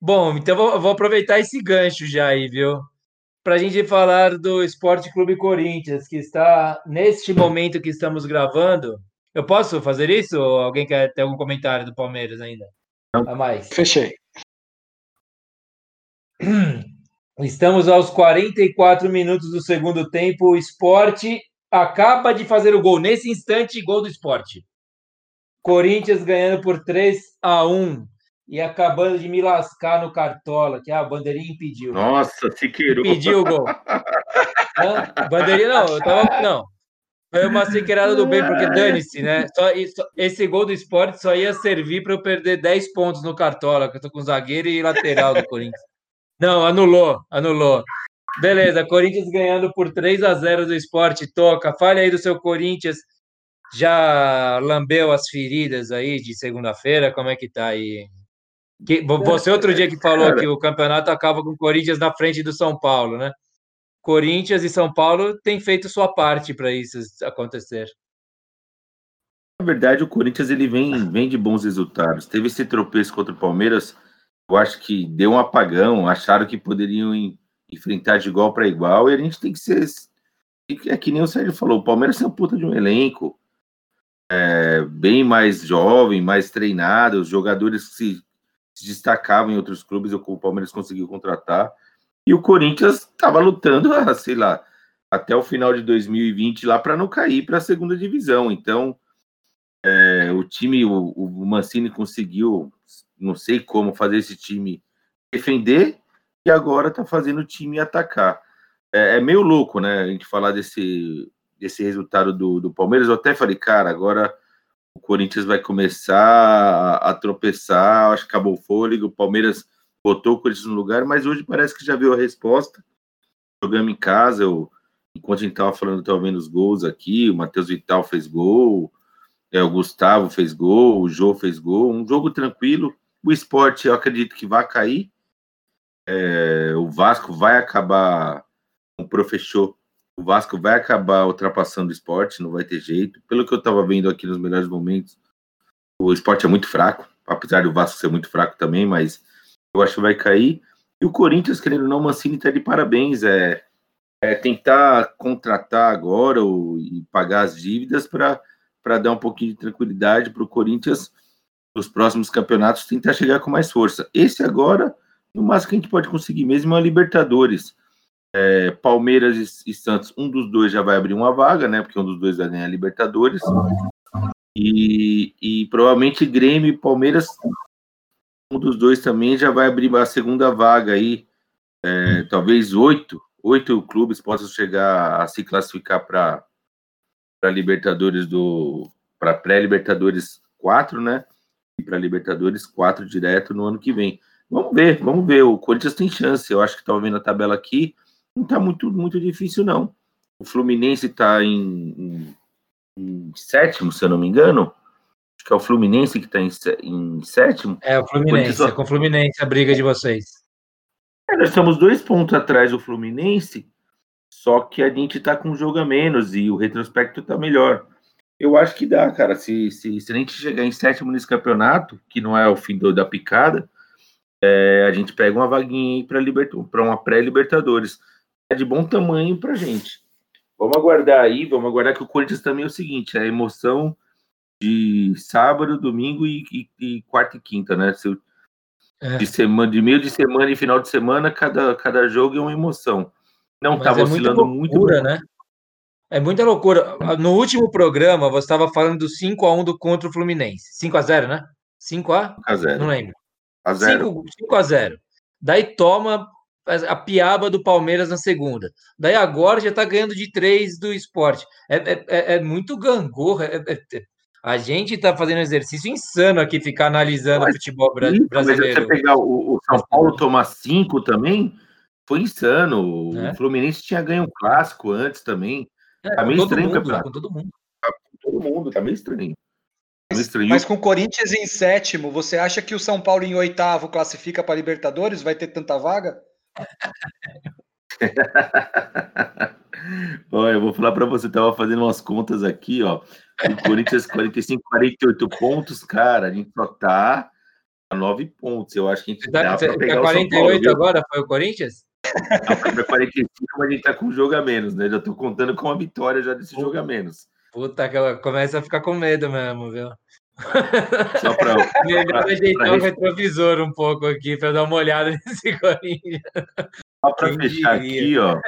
Bom, então vou, vou aproveitar esse gancho já aí, viu? Para a gente falar do Esporte Clube Corinthians, que está neste momento que estamos gravando. Eu posso fazer isso? Ou alguém quer ter algum comentário do Palmeiras ainda? A mais. Fechei. Estamos aos 44 minutos do segundo tempo. O esporte acaba de fazer o gol. Nesse instante, gol do esporte. Corinthians ganhando por 3 a 1 e acabando de me lascar no Cartola, que a bandeirinha impediu. Nossa, Siqueiro. Impediu o gol. bandeirinha não, eu tava. Não. Foi uma siqueirada do bem, porque dane-se, né? Só, esse gol do esporte só ia servir para eu perder 10 pontos no Cartola, que eu tô com zagueiro e lateral do Corinthians. Não, anulou, anulou. Beleza, Corinthians ganhando por 3 a 0 do esporte. Toca, fale aí do seu Corinthians. Já lambeu as feridas aí de segunda-feira? Como é que tá aí? Que, você outro dia que falou que o campeonato acaba com o Corinthians na frente do São Paulo, né? Corinthians e São Paulo têm feito sua parte para isso acontecer. Na verdade, o Corinthians ele vem, vem de bons resultados. Teve esse tropeço contra o Palmeiras, eu acho que deu um apagão, acharam que poderiam enfrentar de igual para igual, e a gente tem que ser. É que nem o Sérgio falou, o Palmeiras é um puta de um elenco é, bem mais jovem, mais treinado, os jogadores se, se destacavam em outros clubes, o Palmeiras conseguiu contratar, e o Corinthians estava lutando, sei lá, até o final de 2020 lá para não cair para a segunda divisão. Então, é, o time, o, o Mancini conseguiu, não sei como, fazer esse time defender e agora está fazendo o time atacar. É, é, meio louco, né? A gente falar desse, desse resultado do, do Palmeiras. Eu até falei, cara, agora o Corinthians vai começar a, a tropeçar. Acho que acabou o fôlego. O Palmeiras botou o Corinthians no lugar, mas hoje parece que já viu a resposta. Jogamos em casa. Eu, enquanto a gente estava falando, estava vendo os gols aqui. O Matheus Vital fez gol. É, o Gustavo fez gol. O Jô fez gol. Um jogo tranquilo. O esporte, eu acredito que vai cair é, o Vasco vai acabar, o professor, o Vasco vai acabar ultrapassando o esporte, não vai ter jeito. Pelo que eu estava vendo aqui nos melhores momentos, o esporte é muito fraco, apesar do Vasco ser muito fraco também, mas eu acho que vai cair. E o Corinthians, querendo ou não, Mancini está de parabéns. É, é tentar contratar agora ou, e pagar as dívidas para dar um pouquinho de tranquilidade para o Corinthians nos próximos campeonatos tentar chegar com mais força. Esse agora no máximo que a gente pode conseguir mesmo é a Libertadores. É, Palmeiras e, e, Santos, um dos dois já vai abrir uma vaga, né? Porque um dos dois vai ganhar a Libertadores. E, e provavelmente Grêmio e Palmeiras, um dos dois também já vai abrir a segunda vaga aí. É, talvez oito, oito clubes possam chegar a se classificar para para Libertadores do para pré-Libertadores 4, né? E para Libertadores 4 direto no ano que vem. Vamos ver, vamos ver. O Corinthians tem chance. Eu acho que estava vendo a tabela aqui. Não está muito, muito difícil, não. O Fluminense está em, em, em, sétimo, se eu não me engano. Acho que é o Fluminense que está em, em, sétimo. É, o Fluminense. O é com o Fluminense a briga de vocês. É, nós estamos dois pontos atrás do Fluminense, só que a gente está com um jogo a menos e o retrospecto está melhor. Eu acho que dá, cara. Se, se, se a gente chegar em sétimo nesse campeonato, que não é o fim do, da picada, é, a gente pega uma vaguinha para para uma pré-Libertadores. É de bom tamanho para gente. Vamos aguardar aí, vamos aguardar que o Corinthians também é o seguinte, é a emoção de sábado, domingo e, e, e quarta e quinta, né? Se, é. De semana, de meio de semana e final de semana, cada, cada jogo é uma emoção. Não estava é oscilando muito. Loucura, muito. né? É muita loucura. No último programa, você estava falando do 5x1 do contra o Fluminense. 5x0, né? 5x? 5x0. Não lembro. A 0. 5, 5 a 0. Daí toma a piaba do Palmeiras na segunda. Daí agora já tá ganhando de três do esporte. É, é, é, é muito gangorra. É, é, é, a gente tá fazendo um exercício insano aqui, ficar analisando o futebol brasileiro. Mas você pegar o, o São Paulo tomar cinco também, foi insano. O Fluminense tinha ganho um clássico antes também. tá meio estranho mundo, Com todo mundo. Tá com todo mundo, tá meio estranho. Mas com o Corinthians em sétimo, você acha que o São Paulo em oitavo classifica para Libertadores? Vai ter tanta vaga? Olha, eu vou falar para você, tava fazendo umas contas aqui, ó. O Corinthians 45, 48 pontos, cara, a gente só tá a 9 pontos. Eu acho que a gente tá, dá para pegar 48 Paulo, agora foi o Corinthians? Para 45, mas a gente tá com um jogo a menos, né? Já tô contando com a vitória já desse jogo a menos. Puta, que ela começa a ficar com medo mesmo, viu? Só para. Melhor ajeitar o retrovisor um pouco aqui para dar uma olhada nesse Corinthians. Só para fechar diria? aqui, ó.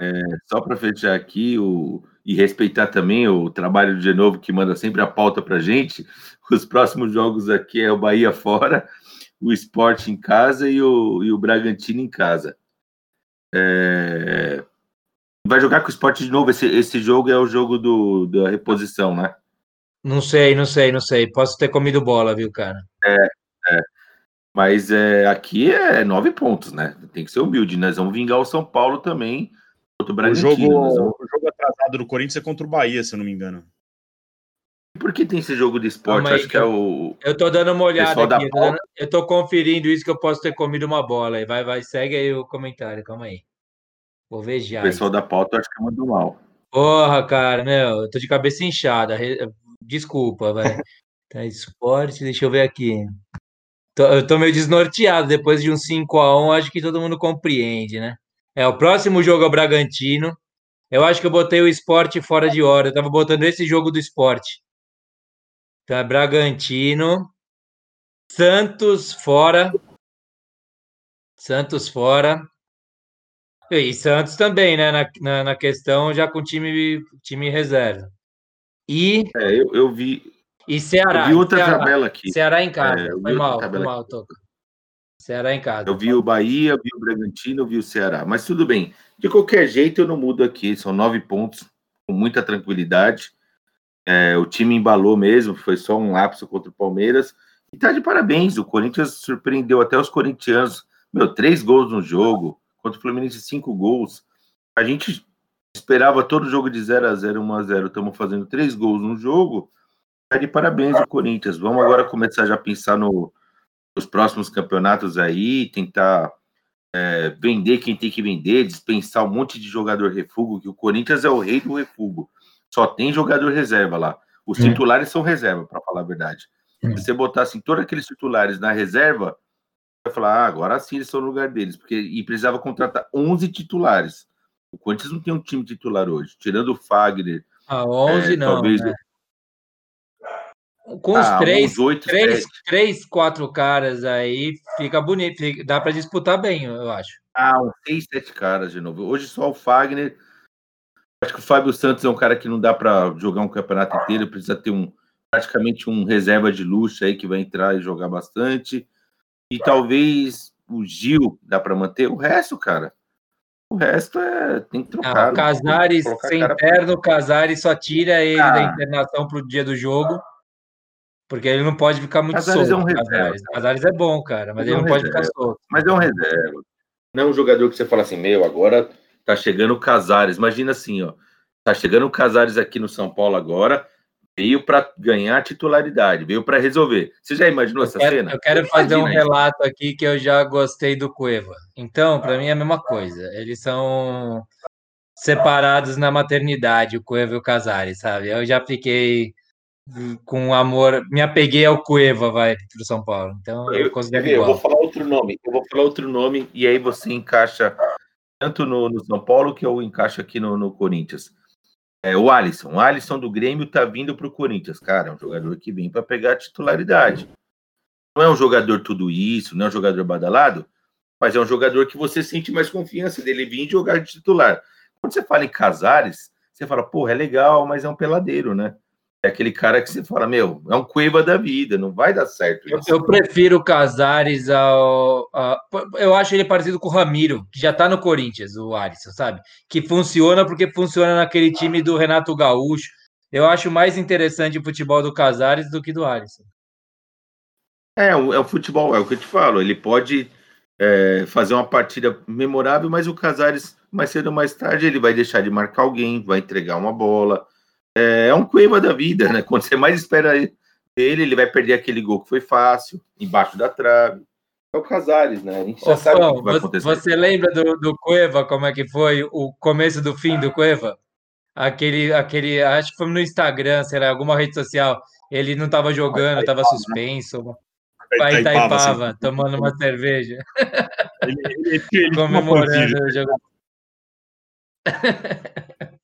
É, só para fechar aqui o, e respeitar também o trabalho de novo que manda sempre a pauta para gente. Os próximos jogos aqui é o Bahia fora, o Esporte em casa e o, e o Bragantino em casa. É, vai jogar com o Sport de novo. Esse, esse jogo é o jogo do, da reposição, né? Não sei, não sei, não sei. Posso ter comido bola, viu, cara? É, é. Mas é, aqui é nove pontos, né? Tem que ser humilde. Nós vamos vingar o São Paulo também. O jogo, vamos... o jogo atrasado do Corinthians é contra o Bahia, se eu não me engano. Por que tem esse jogo de esporte? Acho que é o. Eu tô dando uma olhada aqui. Eu tô, dando, eu tô conferindo isso que eu posso ter comido uma bola. Vai, vai, segue aí o comentário, calma aí. Vou ver já. O pessoal da pauta acho que mandou mal. Porra, cara, meu, eu tô de cabeça inchada. Desculpa, vai. Tá, esporte, deixa eu ver aqui. Tô, eu tô meio desnorteado. Depois de um 5x1, acho que todo mundo compreende, né? É, o próximo jogo é o Bragantino. Eu acho que eu botei o esporte fora de hora. Eu tava botando esse jogo do esporte. Tá, Bragantino. Santos fora. Santos fora. E Santos também, né? Na, na, na questão já com time, time reserva. E. É, eu, eu vi. E Ceará. Eu vi outra Ceará, tabela aqui. Ceará em casa. É, foi mal, foi mal, Toca. Ceará em casa. Eu vi o Bahia, vi o Bragantino, vi o Ceará. Mas tudo bem. De qualquer jeito, eu não mudo aqui. São nove pontos, com muita tranquilidade. É, o time embalou mesmo, foi só um lapso contra o Palmeiras. E tá de parabéns. O Corinthians surpreendeu até os corintianos. Meu, três gols no jogo contra o Fluminense, cinco gols. A gente esperava todo jogo de 0 a 0 1 a 0 Estamos fazendo três gols no jogo. Tá de parabéns o Corinthians. Vamos agora começar já a pensar no, nos próximos campeonatos aí, tentar é, vender quem tem que vender, dispensar um monte de jogador refugo, que o Corinthians é o rei do refugo. Só tem jogador reserva lá. Os hum. titulares são reserva, para falar a verdade. Hum. Se você botasse todos aqueles titulares na reserva, vai falar, ah, agora sim eles estão no lugar deles, porque e precisava contratar 11 titulares. O Corinthians não tem um time titular hoje, tirando o Fagner. Ah, 11 é, não. Talvez né? Com os ah, três, 8, três, três, quatro caras aí, fica bonito, fica, dá para disputar bem, eu acho. Ah, uns seis, sete caras de novo. Hoje só o Fagner. Acho que o Fábio Santos é um cara que não dá para jogar um campeonato inteiro, precisa ter um praticamente um reserva de luxo aí que vai entrar e jogar bastante. E talvez o Gil dá para manter. O resto, cara, o resto é tem que trocar. Ah, o Casares sem perna, o Casares só tira ele ah. da internação pro dia do jogo. Porque ele não pode ficar muito Casares solto. É um Casares. Casares é bom, cara, mas, mas ele é um não pode reserva. ficar solto. Mas é um reserva. Não é um jogador que você fala assim, meu, agora tá chegando o Casares. Imagina assim, ó. Tá chegando o Casares aqui no São Paulo agora, veio para ganhar titularidade, veio para resolver. Você já imaginou eu essa quero, cena? Eu quero fazer um relato aqui que eu já gostei do Cueva. Então, para mim é a mesma coisa. Eles são separados na maternidade, o Cueva e o Casares, sabe? Eu já fiquei com amor, me apeguei ao Cueva, vai, pro São Paulo. Então, eu, eu considero eu, eu vou falar outro nome, eu vou falar outro nome, e aí você encaixa tanto no, no São Paulo que eu encaixo aqui no, no Corinthians. É, o Alisson. O Alisson do Grêmio tá vindo para o Corinthians. Cara, é um jogador que vem para pegar a titularidade. Não é um jogador tudo isso, não é um jogador badalado, mas é um jogador que você sente mais confiança dele vir jogar de titular. Quando você fala em Casares, você fala, porra, é legal, mas é um peladeiro, né? É aquele cara que você fala, meu, é um cueva da vida, não vai dar certo. Eu, eu, prefiro o Casares ao, Eu acho ele parecido com o Ramiro, que já tá no Corinthians, o Alisson, sabe? Que funciona porque funciona naquele time do Renato Gaúcho. Eu acho mais interessante o futebol do Casares do que do Alisson. É, é o futebol, é o que eu te falo. Ele pode é, fazer uma partida memorável, mas o Casares, mais cedo ou mais tarde, ele vai deixar de marcar alguém, vai entregar uma bola é, é um Cueva da vida, né? Quando você mais espera ele, ele vai perder aquele gol que foi fácil, embaixo da trave. É o Casares, né? A gente já Ô, sabe o que vai acontecer. Você lembra do, do Cueva, como é que foi o começo do fim do Cueva? Aquele, aquele, acho que foi no Instagram, será alguma rede social. Ele não estava jogando, estava né? suspenso. Pai Itaipava, assim. tomando uma cerveja. Ele, ele, ele Comemorando o jogo.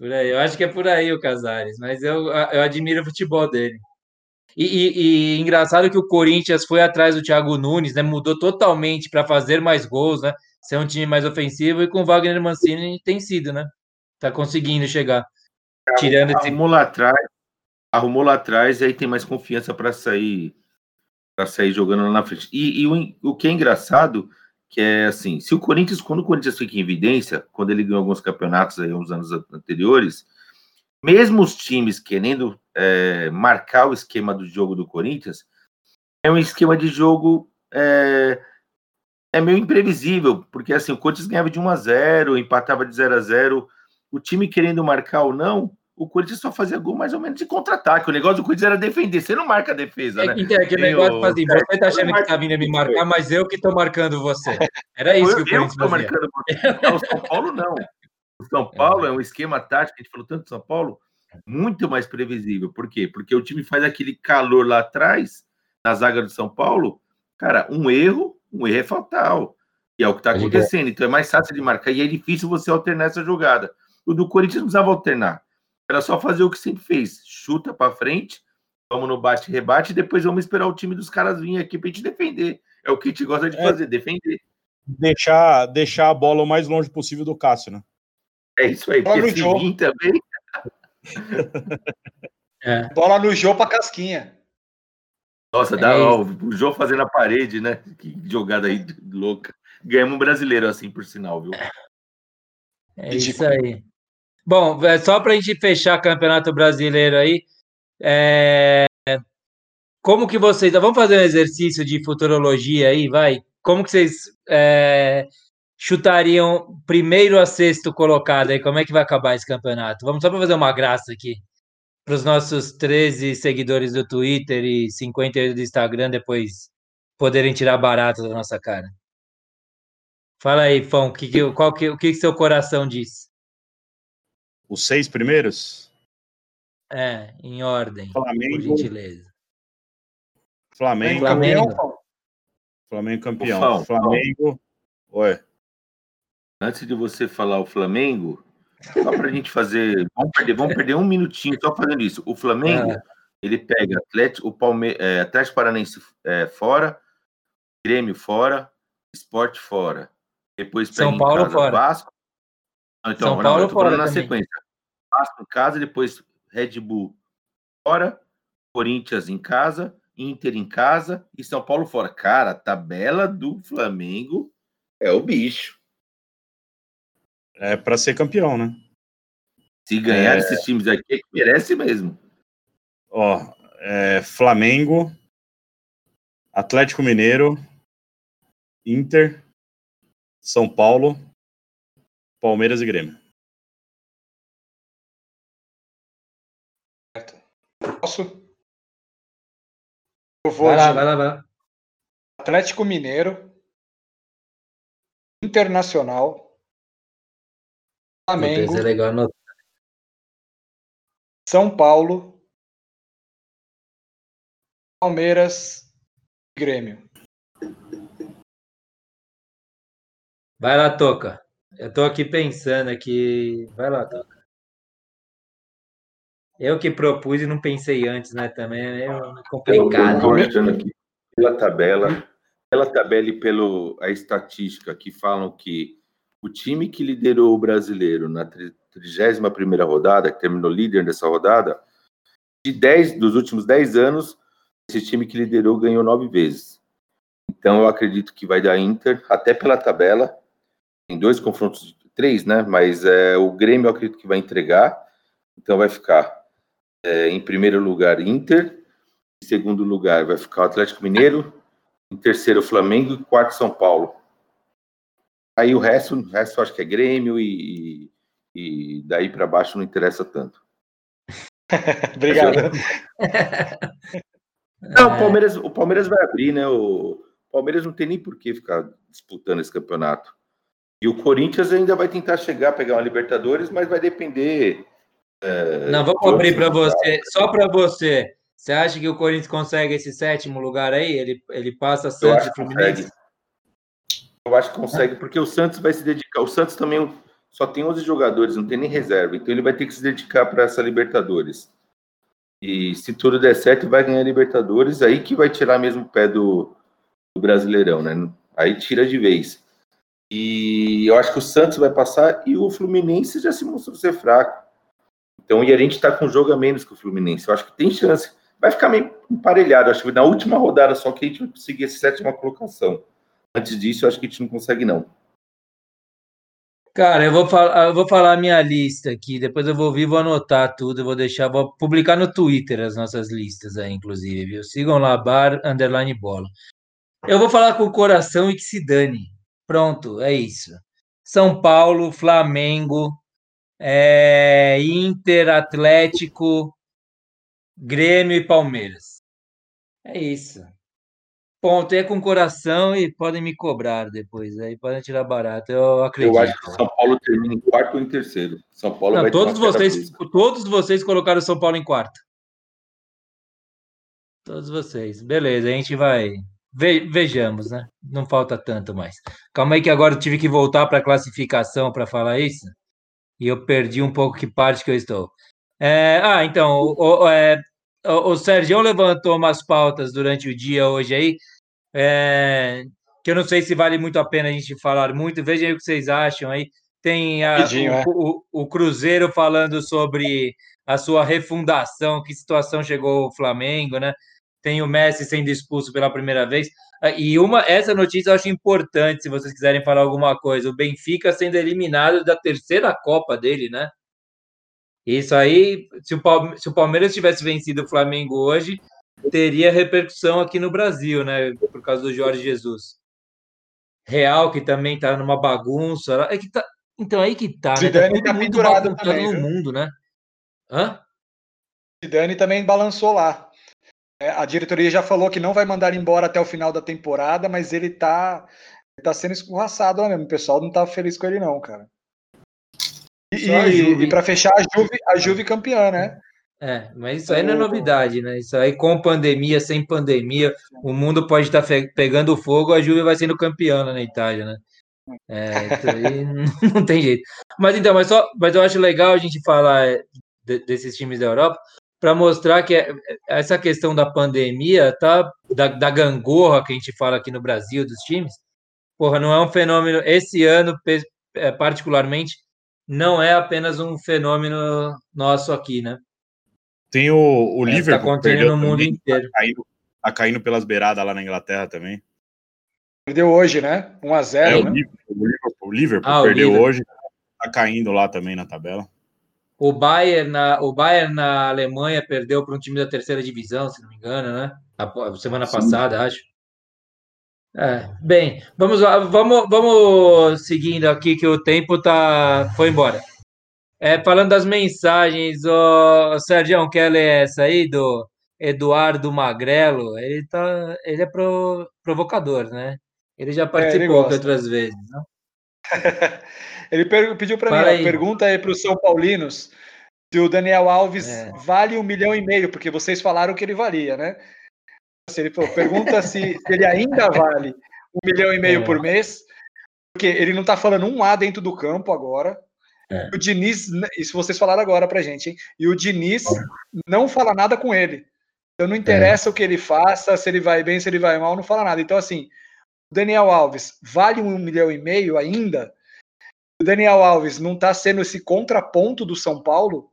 Por aí, eu acho que é por aí o Casares, mas eu, eu admiro o futebol dele. E, e, e engraçado que o Corinthians foi atrás do Thiago Nunes, né? Mudou totalmente para fazer mais gols, né? Ser um time mais ofensivo e com o Wagner Mancini tem sido, né? Tá conseguindo chegar. Tirando arrumou esse... lá atrás, arrumou lá atrás e aí tem mais confiança para sair para sair jogando lá na frente. E, e o, o que é engraçado que é assim, se o Corinthians, quando o Corinthians fica em evidência, quando ele ganhou alguns campeonatos aí uns anos anteriores, mesmo os times querendo é, marcar o esquema do jogo do Corinthians, é um esquema de jogo é, é meio imprevisível, porque assim, o Corinthians ganhava de 1 a 0, empatava de 0 a 0, o time querendo marcar ou não, o Corinthians só fazia gol mais ou menos de contra-ataque. O negócio do Corinthians era defender. Você não marca a defesa, é, né? Então, é aquele negócio o... assim, você tá achando que tá vindo me marcar, mas eu que tô marcando você. Era isso eu, que o Corinthians eu fazia. Marcando você. Não, o São Paulo não. O São Paulo é um esquema tático, a gente falou tanto do São Paulo, muito mais previsível. Por quê? Porque o time faz aquele calor lá atrás, na zaga do São Paulo. Cara, um erro, um erro é fatal. E é o que está acontecendo. Então é mais fácil de marcar e é difícil você alternar essa jogada. O do Corinthians não precisava alternar. Era só fazer o que sempre fez: chuta para frente, vamos no bate-rebate, e depois vamos esperar o time dos caras vir aqui para gente defender. É o que a gente gosta de é. fazer, defender. Deixar, deixar a bola o mais longe possível do Cássio, né? É isso aí, porque se vir também. é. Bola no jogo para casquinha. Nossa, dá, é ó, o Jô fazendo a parede, né? Que jogada aí louca. Ganhamos um brasileiro assim, por sinal, viu? É isso aí. Bom, é, só para a gente fechar Campeonato Brasileiro aí, é... como que vocês... Vamos fazer um exercício de futurologia aí, vai? Como que vocês é... chutariam primeiro a sexto colocado aí? Como é que vai acabar esse campeonato? Vamos só para fazer uma graça aqui para os nossos 13 seguidores do Twitter e 58 do Instagram depois poderem tirar barato da nossa cara. Fala aí, Fão, que, que, qual que, o que, que seu coração diz? Os seis primeiros? É, em ordem, Flamengo, por gentileza. Flamengo. Flamengo. Flamengo campeão. Flamengo. Ué. Antes de você falar o Flamengo, só para a gente fazer. Vamos perder, vamos perder um minutinho só fazendo isso. O Flamengo, é. ele pega Atlético, o Palme é, Atlético Paranense é, fora, Grêmio fora, Esporte fora. Depois pega São Paulo fora. Vasco, então, São Paulo não, fora na também. sequência. Vasco em casa, depois Red Bull fora, Corinthians em casa, Inter em casa e São Paulo fora. Cara, a tabela do Flamengo é o bicho. É para ser campeão, né? Se ganhar é... esses times aqui, é merece mesmo. Ó, é Flamengo, Atlético Mineiro, Inter, São Paulo, Palmeiras e Grêmio. Posso? Eu vou vai lá, vai lá, vai lá. Atlético Mineiro, Internacional, Flamengo, é legal São Paulo, Palmeiras, Grêmio. Vai lá, Toca. Eu tô aqui pensando aqui. Vai lá, Toca. Eu que propus e não pensei antes, né? Também é complicado. Eu estou aqui pela tabela, pela tabela e pela estatística que falam que o time que liderou o brasileiro na 31 rodada, que terminou líder dessa rodada, de 10 dos últimos 10 anos, esse time que liderou ganhou nove vezes. Então eu acredito que vai dar Inter, até pela tabela. Tem dois confrontos, três, né? Mas é, o Grêmio eu acredito que vai entregar. Então vai ficar é, em primeiro lugar Inter, em segundo lugar vai ficar o Atlético Mineiro, em terceiro Flamengo e quarto São Paulo. Aí o resto, o resto acho que é Grêmio e, e daí para baixo não interessa tanto. Obrigado. não, o Palmeiras, o Palmeiras vai abrir, né? O Palmeiras não tem nem por que ficar disputando esse campeonato. E o Corinthians ainda vai tentar chegar, pegar uma Libertadores, mas vai depender. É, não, vamos abrir para você, só para você. Você acha que o Corinthians consegue esse sétimo lugar aí? Ele, ele passa Santos e Fluminense? Eu acho que consegue, porque o Santos vai se dedicar. O Santos também só tem 11 jogadores, não tem nem reserva. Então ele vai ter que se dedicar para essa Libertadores. E se tudo der certo, vai ganhar Libertadores. Aí que vai tirar mesmo o pé do, do Brasileirão, né? Aí tira de vez. E eu acho que o Santos vai passar e o Fluminense já se mostrou ser fraco. Então, e a gente está com um jogo a menos que o Fluminense. Eu acho que tem chance. Vai ficar meio emparelhado. Acho que na última rodada só que a gente vai conseguir essa sétima colocação. Antes disso, eu acho que a gente não consegue, não. Cara, eu vou falar, eu vou falar minha lista aqui, depois eu vou ouvir, vou anotar tudo, vou deixar, vou publicar no Twitter as nossas listas aí, inclusive, viu? Sigam lá, bar, underline bola. Eu vou falar com o coração e que se dane. Pronto, é isso. São Paulo, Flamengo, é, Inter, Atlético, Grêmio e Palmeiras. É isso. Ponto. É com coração e podem me cobrar depois. Aí podem tirar barato. Eu acredito. Eu acho que São Paulo termina em quarto ou em terceiro. São Paulo Não, vai todos vocês, todos vocês colocaram São Paulo em quarto. Todos vocês. Beleza, a gente vai. Ve vejamos, né? Não falta tanto mais. Calma aí que agora eu tive que voltar para a classificação para falar isso. E eu perdi um pouco que parte que eu estou. É, ah, então, o, o, é, o, o Sérgio levantou umas pautas durante o dia hoje aí, é, que eu não sei se vale muito a pena a gente falar muito. Vejam aí o que vocês acham aí. Tem a, é. o, o, Cruzeiro falando sobre a sua refundação, que situação chegou o Flamengo, né? Tem o Messi sendo expulso pela primeira vez. E uma essa notícia eu acho importante, se vocês quiserem falar alguma coisa. O Benfica sendo eliminado da terceira Copa dele, né? Isso aí, se o, Palmeiras, tivesse vencido o Flamengo hoje, teria repercussão aqui no Brasil, né? Por causa do Jorge Jesus. Real, que também tá numa bagunça. É que tá, então aí que tá, né? Tá tá mundo também, no mundo, né? Hã? Zidane também balançou lá. É, a diretoria já falou que não vai mandar embora até o final da temporada, mas ele tá, ele tá sendo escorraçado lá mesmo. O pessoal não tá feliz com ele, não, cara. E, e, e para fechar, a Juve, a Juve campeã, né? É, mas isso aí não é novidade, né? Isso aí com pandemia, sem pandemia, o mundo pode estar pegando fogo, a Juve vai sendo campeã na Itália, né? É, isso aí não tem jeito. Mas então, mas, só, mas eu acho legal a gente falar é, desses times da Europa para mostrar que é, essa questão da pandemia, tá? Da, da gangorra que a gente fala aqui no Brasil dos times, porra, não é um fenômeno. Esse ano, é, particularmente, não é apenas um fenômeno nosso aqui, né? Tem o, o é, tá Liverpool. Está no mundo também, inteiro. Tá caindo, tá caindo, pelas beiradas lá na Inglaterra também. Perdeu hoje, né? 1x0. É, né? o Liverpool, o Liverpool, o Liverpool ah, perdeu o Liverpool. hoje. Tá caindo lá também na tabela. O Bayern na, o Bayern na Alemanha perdeu para um time da terceira divisão, se não me engano, né? A, semana Sim. passada, acho. É, bem, vamos lá, vamos, vamos seguindo aqui que o tempo tá foi embora. É, falando das mensagens, o Sérgio, quer ler essa aí do Eduardo Magrelo? Ele tá, ele é pro, provocador, né? Ele já participou é, ele outras vezes, né? ele pediu para mim, aí. pergunta aí para os São Paulinos se o Daniel Alves é. vale um milhão e meio, porque vocês falaram que ele valia, né? Ele falou, pergunta se, se, ele ainda vale um milhão e meio é. por mês, porque ele não está falando um A dentro do campo agora. É. O Diniz, isso vocês falaram agora pra gente, hein? E o Diniz não fala nada com ele. Então não interessa é. o que ele faça, se ele vai bem, se ele vai mal, não fala nada. Então, assim, o Daniel Alves vale um milhão e meio ainda. O Daniel Alves não está sendo esse contraponto do São Paulo.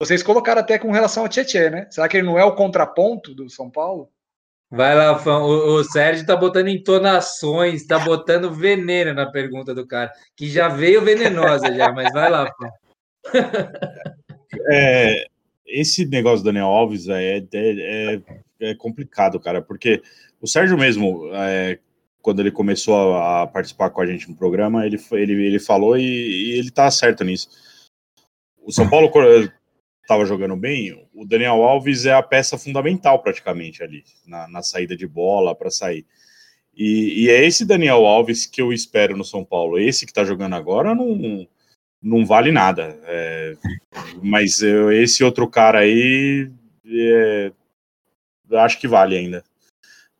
Vocês colocaram até com relação ao Tietchan, né? Será que ele não é o contraponto do São Paulo? Vai lá, fã. O, o Sérgio tá botando entonações, tá botando veneno na pergunta do cara, que já veio venenosa já, mas vai lá, fã. É, esse negócio do Daniel Alves é, é, é, é complicado, cara, porque o Sérgio mesmo, é, quando ele começou a, participar com a gente no programa, ele, ele, ele falou e, e ele tá certo nisso. O São Paulo estava jogando bem, o Daniel Alves é a peça fundamental praticamente ali, na, na saída de bola para sair. E, e, é esse Daniel Alves que eu espero no São Paulo. Esse que está jogando agora não, não vale nada. É, mas eu, esse outro cara aí, é, acho que vale ainda.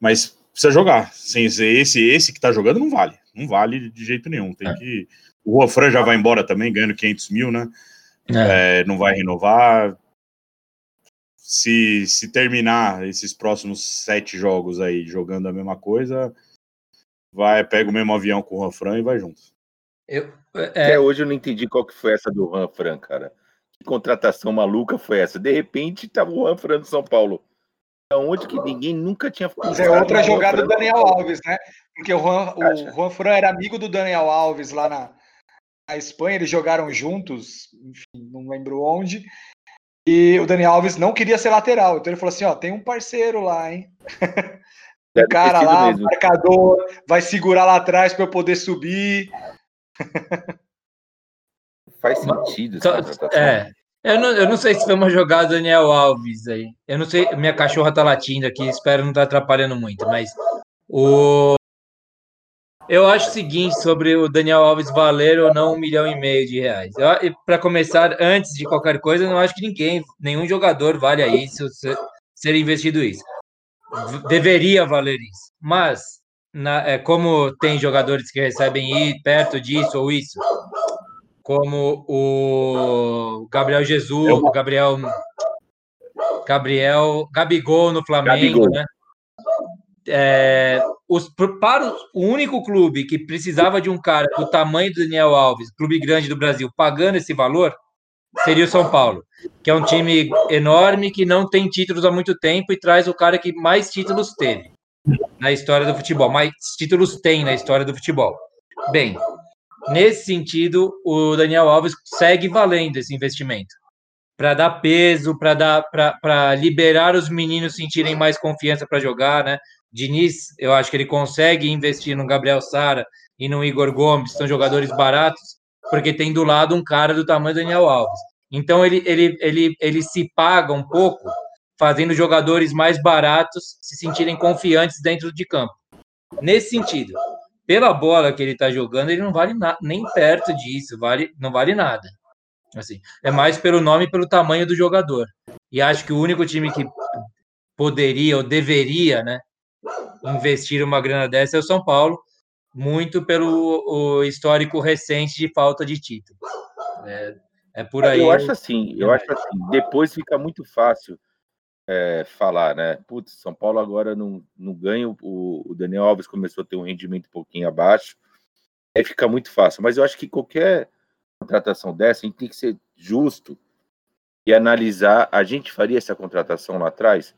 Mas precisa jogar. Sem esse, esse que está jogando não vale. Não vale de jeito nenhum. Tem é. que. O Juan já vai embora também, ganhando 500 mil, né? É. É, não vai renovar. Se, se terminar esses próximos sete jogos aí jogando a mesma coisa, vai pega o mesmo avião com o Ranfran e vai junto. Eu, é... Até hoje eu não entendi qual que foi essa do Ranfran, cara. Que contratação maluca foi essa? De repente tava o Ranfran do São Paulo. Onde que ninguém nunca tinha Mas é outra jogada do Daniel Alves, né? Porque o Juan, o Juan Fran era amigo do Daniel Alves lá na, na Espanha, eles jogaram juntos, enfim, não lembro onde. E o Daniel Alves não queria ser lateral, então ele falou assim: ó, tem um parceiro lá, hein? o cara lá, mesmo. marcador, vai segurar lá atrás para eu poder subir. Faz sentido. É. Eu não, eu não sei se foi uma jogada Daniel Alves aí. Eu não sei, minha cachorra tá latindo aqui, espero não estar tá atrapalhando muito, mas o eu acho o seguinte sobre o Daniel Alves valer ou não um milhão e meio de reais. Para começar, antes de qualquer coisa, eu não acho que ninguém, nenhum jogador vale isso, ser investido isso. Deveria valer isso. Mas, na, é, como tem jogadores que recebem ir perto disso ou isso, como o Gabriel Jesus, o Gabriel Gabriel Gabigol no Flamengo, Gabigol. né? é, os, para o único clube que precisava de um cara do tamanho do Daniel Alves, clube grande do Brasil, pagando esse valor, seria o São Paulo, que é um time enorme que não tem títulos há muito tempo e traz o cara que mais títulos teve na história do futebol, mais títulos tem na história do futebol. Bem, nesse sentido, o Daniel Alves segue valendo esse investimento para dar peso, para dar para liberar os meninos sentirem mais confiança para jogar, né? Diniz, eu acho que ele consegue investir no Gabriel Sara e no Igor Gomes, são jogadores baratos, porque tem do lado um cara do tamanho do Daniel Alves. Então ele, ele, ele, ele se paga um pouco fazendo jogadores mais baratos se sentirem confiantes dentro de campo. Nesse sentido, pela bola que ele está jogando, ele não vale nem perto disso, vale, não vale nada. Assim, é mais pelo nome e pelo tamanho do jogador. E acho que o único time que poderia ou deveria, né, investir uma grana dessa é o São Paulo, muito pelo histórico recente de falta de título. É, é por aí. Eu acho assim, eu acho assim, depois fica muito fácil é, falar, né? Putz, São Paulo agora não, não ganha, o, o Daniel Alves começou a ter um rendimento um pouquinho abaixo, aí fica muito fácil. Mas eu acho que qualquer contratação dessa, a gente tem que ser justo e analisar. A gente faria essa contratação lá atrás?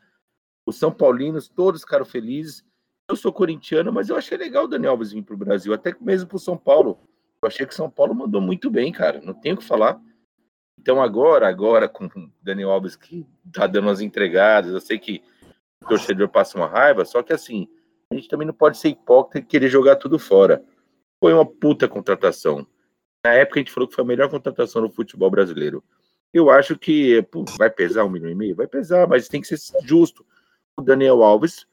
Os São Paulinos, todos ficaram felizes. Eu sou corintiano, mas eu achei legal o Daniel Alves vir para o Brasil, até mesmo para o São Paulo. Eu achei que São Paulo mandou muito bem, cara. Não tenho o que falar. Então agora, agora com o Daniel Alves que tá dando umas entregadas, eu sei que o torcedor passa uma raiva, só que assim, a gente também não pode ser hipócrita e querer jogar tudo fora. Foi uma puta contratação. Na época a gente falou que foi a melhor contratação no futebol brasileiro. Eu acho que pô, vai pesar um milhão e meio? Vai pesar, mas tem que ser justo o Daniel Alves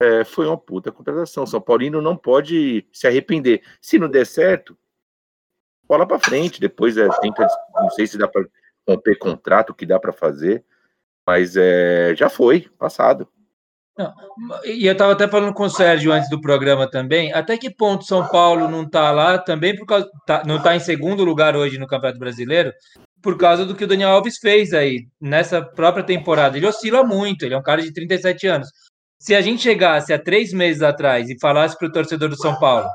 é, foi uma puta contratação. São Paulino não pode se arrepender. Se não der certo, bola para frente. Depois é, tenta, não sei se dá para romper contrato, o que dá para fazer, mas é, já foi, passado. Não, e eu estava até falando com o Sérgio antes do programa também. Até que ponto São Paulo não está lá também por causa tá, não está em segundo lugar hoje no Campeonato Brasileiro por causa do que o Daniel Alves fez aí nessa própria temporada. Ele oscila muito, ele é um cara de 37 anos. Se a gente chegasse há três meses atrás e falasse para o torcedor do São Paulo,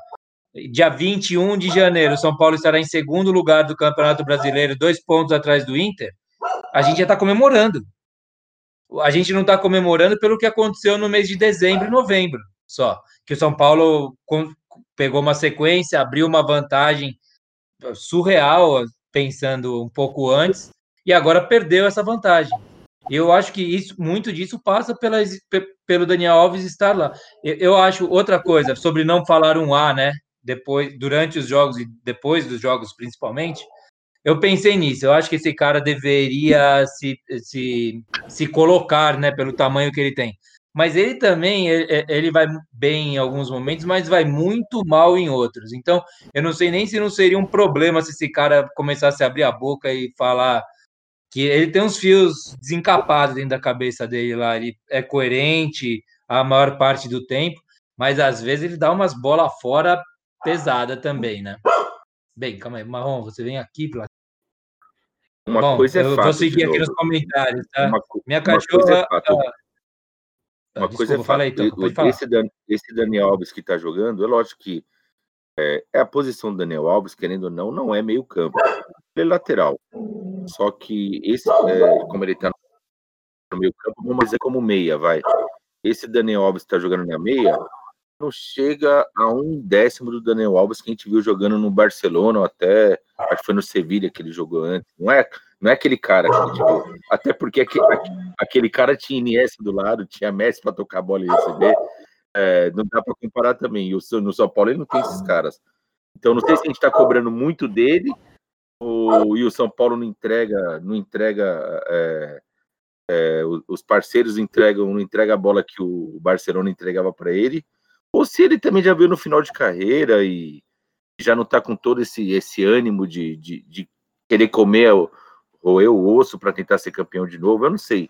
dia 21 de janeiro, São Paulo estará em segundo lugar do Campeonato Brasileiro, dois pontos atrás do Inter, a gente já está comemorando. A gente não está comemorando pelo que aconteceu no mês de dezembro e novembro, só. Que o São Paulo pegou uma sequência, abriu uma vantagem surreal, pensando um pouco antes, e agora perdeu essa vantagem. Eu acho que isso, muito disso passa pela, pelo Daniel Alves estar lá. Eu, eu acho outra coisa sobre não falar um A, né? Depois, durante os jogos e depois dos jogos, principalmente. Eu pensei nisso. Eu acho que esse cara deveria se, se, se colocar, né? Pelo tamanho que ele tem. Mas ele também ele, vai bem em alguns momentos, mas vai muito mal em outros. Então, eu não sei nem se não seria um problema se esse cara começasse a abrir a boca e falar que ele tem uns fios desencapados dentro da cabeça dele lá. Ele é coerente a maior parte do tempo, mas às vezes ele dá umas bolas fora pesada também, né? Bem, calma aí, Marrom, você vem aqui pela. Uma Bom, coisa é eu fato. Vou seguir aqui nos comentários, tá? Uma, Minha cachorra. Uma coisa é fato. Uma Desculpa, coisa é fato. Aí, então, esse, Dan, esse Daniel Alves que está jogando, é lógico que é, é, a posição do Daniel Alves, querendo ou não, não é meio campo. Ele é lateral. Só que esse, é, como ele está no meio campo, vamos dizer como meia, vai. Esse Daniel Alves está jogando na meia, não chega a um décimo do Daniel Alves que a gente viu jogando no Barcelona, ou até acho que foi no Sevilha que ele jogou antes. Não é, não é aquele cara que a gente viu. Até porque aquele, aquele cara tinha Iniesta do lado, tinha Messi para tocar a bola e receber. É, não dá para comparar também. E o, no São Paulo ele não tem esses caras. Então não sei se a gente está cobrando muito dele o, e o São Paulo não entrega, não entrega, é, é, os parceiros entregam, não entrega a bola que o Barcelona entregava para ele, ou se ele também já veio no final de carreira e já não está com todo esse, esse ânimo de, de, de querer comer o, roer o osso para tentar ser campeão de novo, eu não sei.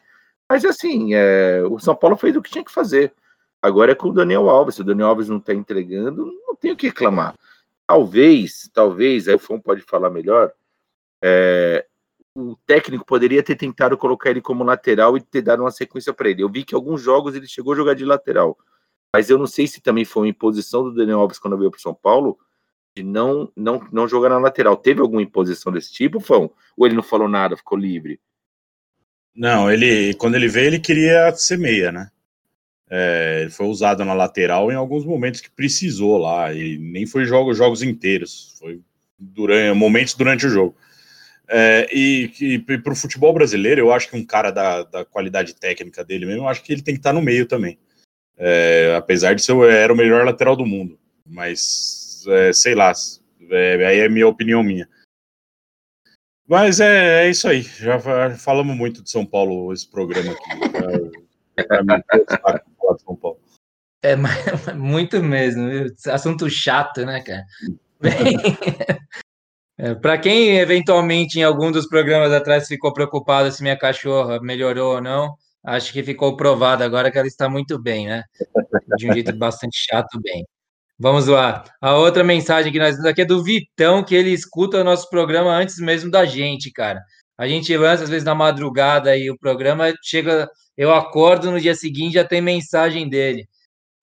Mas assim, é, o São Paulo fez o que tinha que fazer. Agora é com o Daniel Alves. Se o Daniel Alves não está entregando, não tem o que reclamar. Talvez, talvez, aí o Fão pode falar melhor, é, o técnico poderia ter tentado colocar ele como lateral e ter dado uma sequência para ele. Eu vi que alguns jogos ele chegou a jogar de lateral, mas eu não sei se também foi uma imposição do Daniel Alves quando veio para São Paulo de não, não, não jogar na lateral. Teve alguma imposição desse tipo, Fão? Ou ele não falou nada, ficou livre? Não, ele quando ele veio ele queria ser meia, né? É, ele foi usado na lateral em alguns momentos que precisou lá e nem foi jogo, jogos inteiros, foi durante momentos durante o jogo. É, e, e para o futebol brasileiro, eu acho que um cara da, da qualidade técnica dele mesmo, eu acho que ele tem que estar tá no meio também. É, apesar de ser era o melhor lateral do mundo. Mas, é, sei lá, é, aí é minha opinião minha. Mas é, é, isso aí. Já falamos muito de São Paulo esse programa aqui. São Paulo. É muito mesmo. Assunto chato, né, cara? Bem, É, para quem eventualmente em algum dos programas atrás ficou preocupado se minha cachorra melhorou ou não, acho que ficou provado agora que ela está muito bem, né? De um jeito bastante chato, bem. Vamos lá. A outra mensagem que nós temos aqui é do Vitão, que ele escuta o nosso programa antes mesmo da gente, cara. A gente lança às vezes na madrugada e o programa chega, eu acordo no dia seguinte já tem mensagem dele.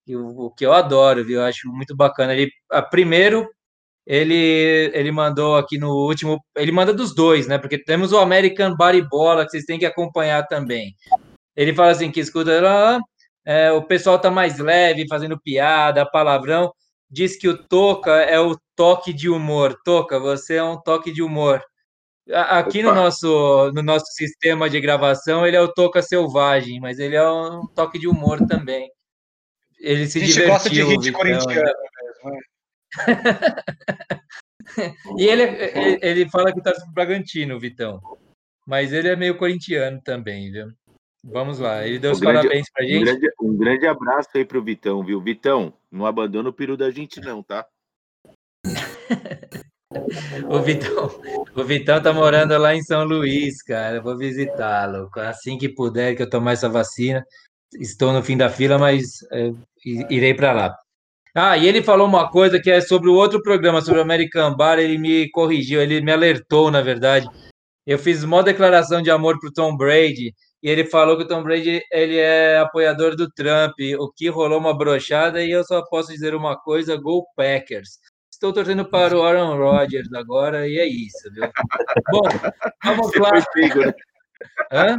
O que eu adoro, viu? Eu acho muito bacana. Ele, a, primeiro, ele, ele mandou aqui no último, ele manda dos dois, né? Porque temos o American Body Bola, que vocês têm que acompanhar também. Ele fala assim, que escuta, ah, é, o pessoal tá mais leve, fazendo piada, palavrão, diz que o Toca é o toque de humor. Toca, você é um toque de humor. Aqui no nosso, no nosso sistema de gravação, ele é o Toca Selvagem, mas ele é um toque de humor também. Ele se divertiu. gosta de hit corintiano mesmo, né? e ele, ele, ele, fala que torce pro Bragantino, Vitão. Mas ele é meio corintiano também, viu? Vamos lá, ele deu um os grande, parabéns pra gente. Um grande, um grande abraço aí pro Vitão, viu? Vitão, não abandona o peru da gente, não, tá? o Vitão, o Vitão tá morando lá em São Luís, cara. Eu vou visitá-lo assim que puder, que eu tomar essa vacina. Estou no fim da fila, mas é, irei para lá. Ah, e ele falou uma coisa que é sobre o outro programa, sobre o American Bar, ele me corrigiu, ele me alertou, na verdade. Eu fiz uma declaração de amor pro Tom Brady, e ele falou que o Tom Brady ele é apoiador do Trump, o que rolou uma brochada, e eu só posso dizer uma coisa, Go Packers. Estou torcendo para o Aaron Rodgers agora, e é isso, viu? Bom, vamos lá. Né? Hã?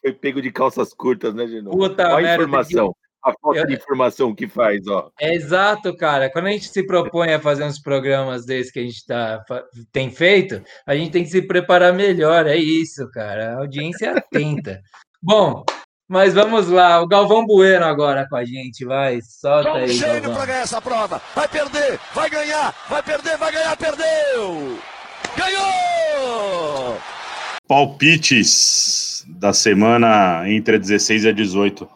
Foi pego de calças curtas, né, Genô? Puta Olha a merda, informação. A falta Eu- de informação que faz, ó. É exato, cara. Quando a gente se propõe a fazer uns programas desses que a gente tá, tem feito, a gente tem que se preparar melhor. É isso, cara. A audiência é atenta. Bom, mas vamos lá. O Galvão Bueno agora com a gente, vai. Solta aí, Galvão. para ganhar essa prova. Vai perder, vai ganhar, vai perder, vai ganhar, perdeu! Ganhou! Palpites da semana entre a 16 e a 18.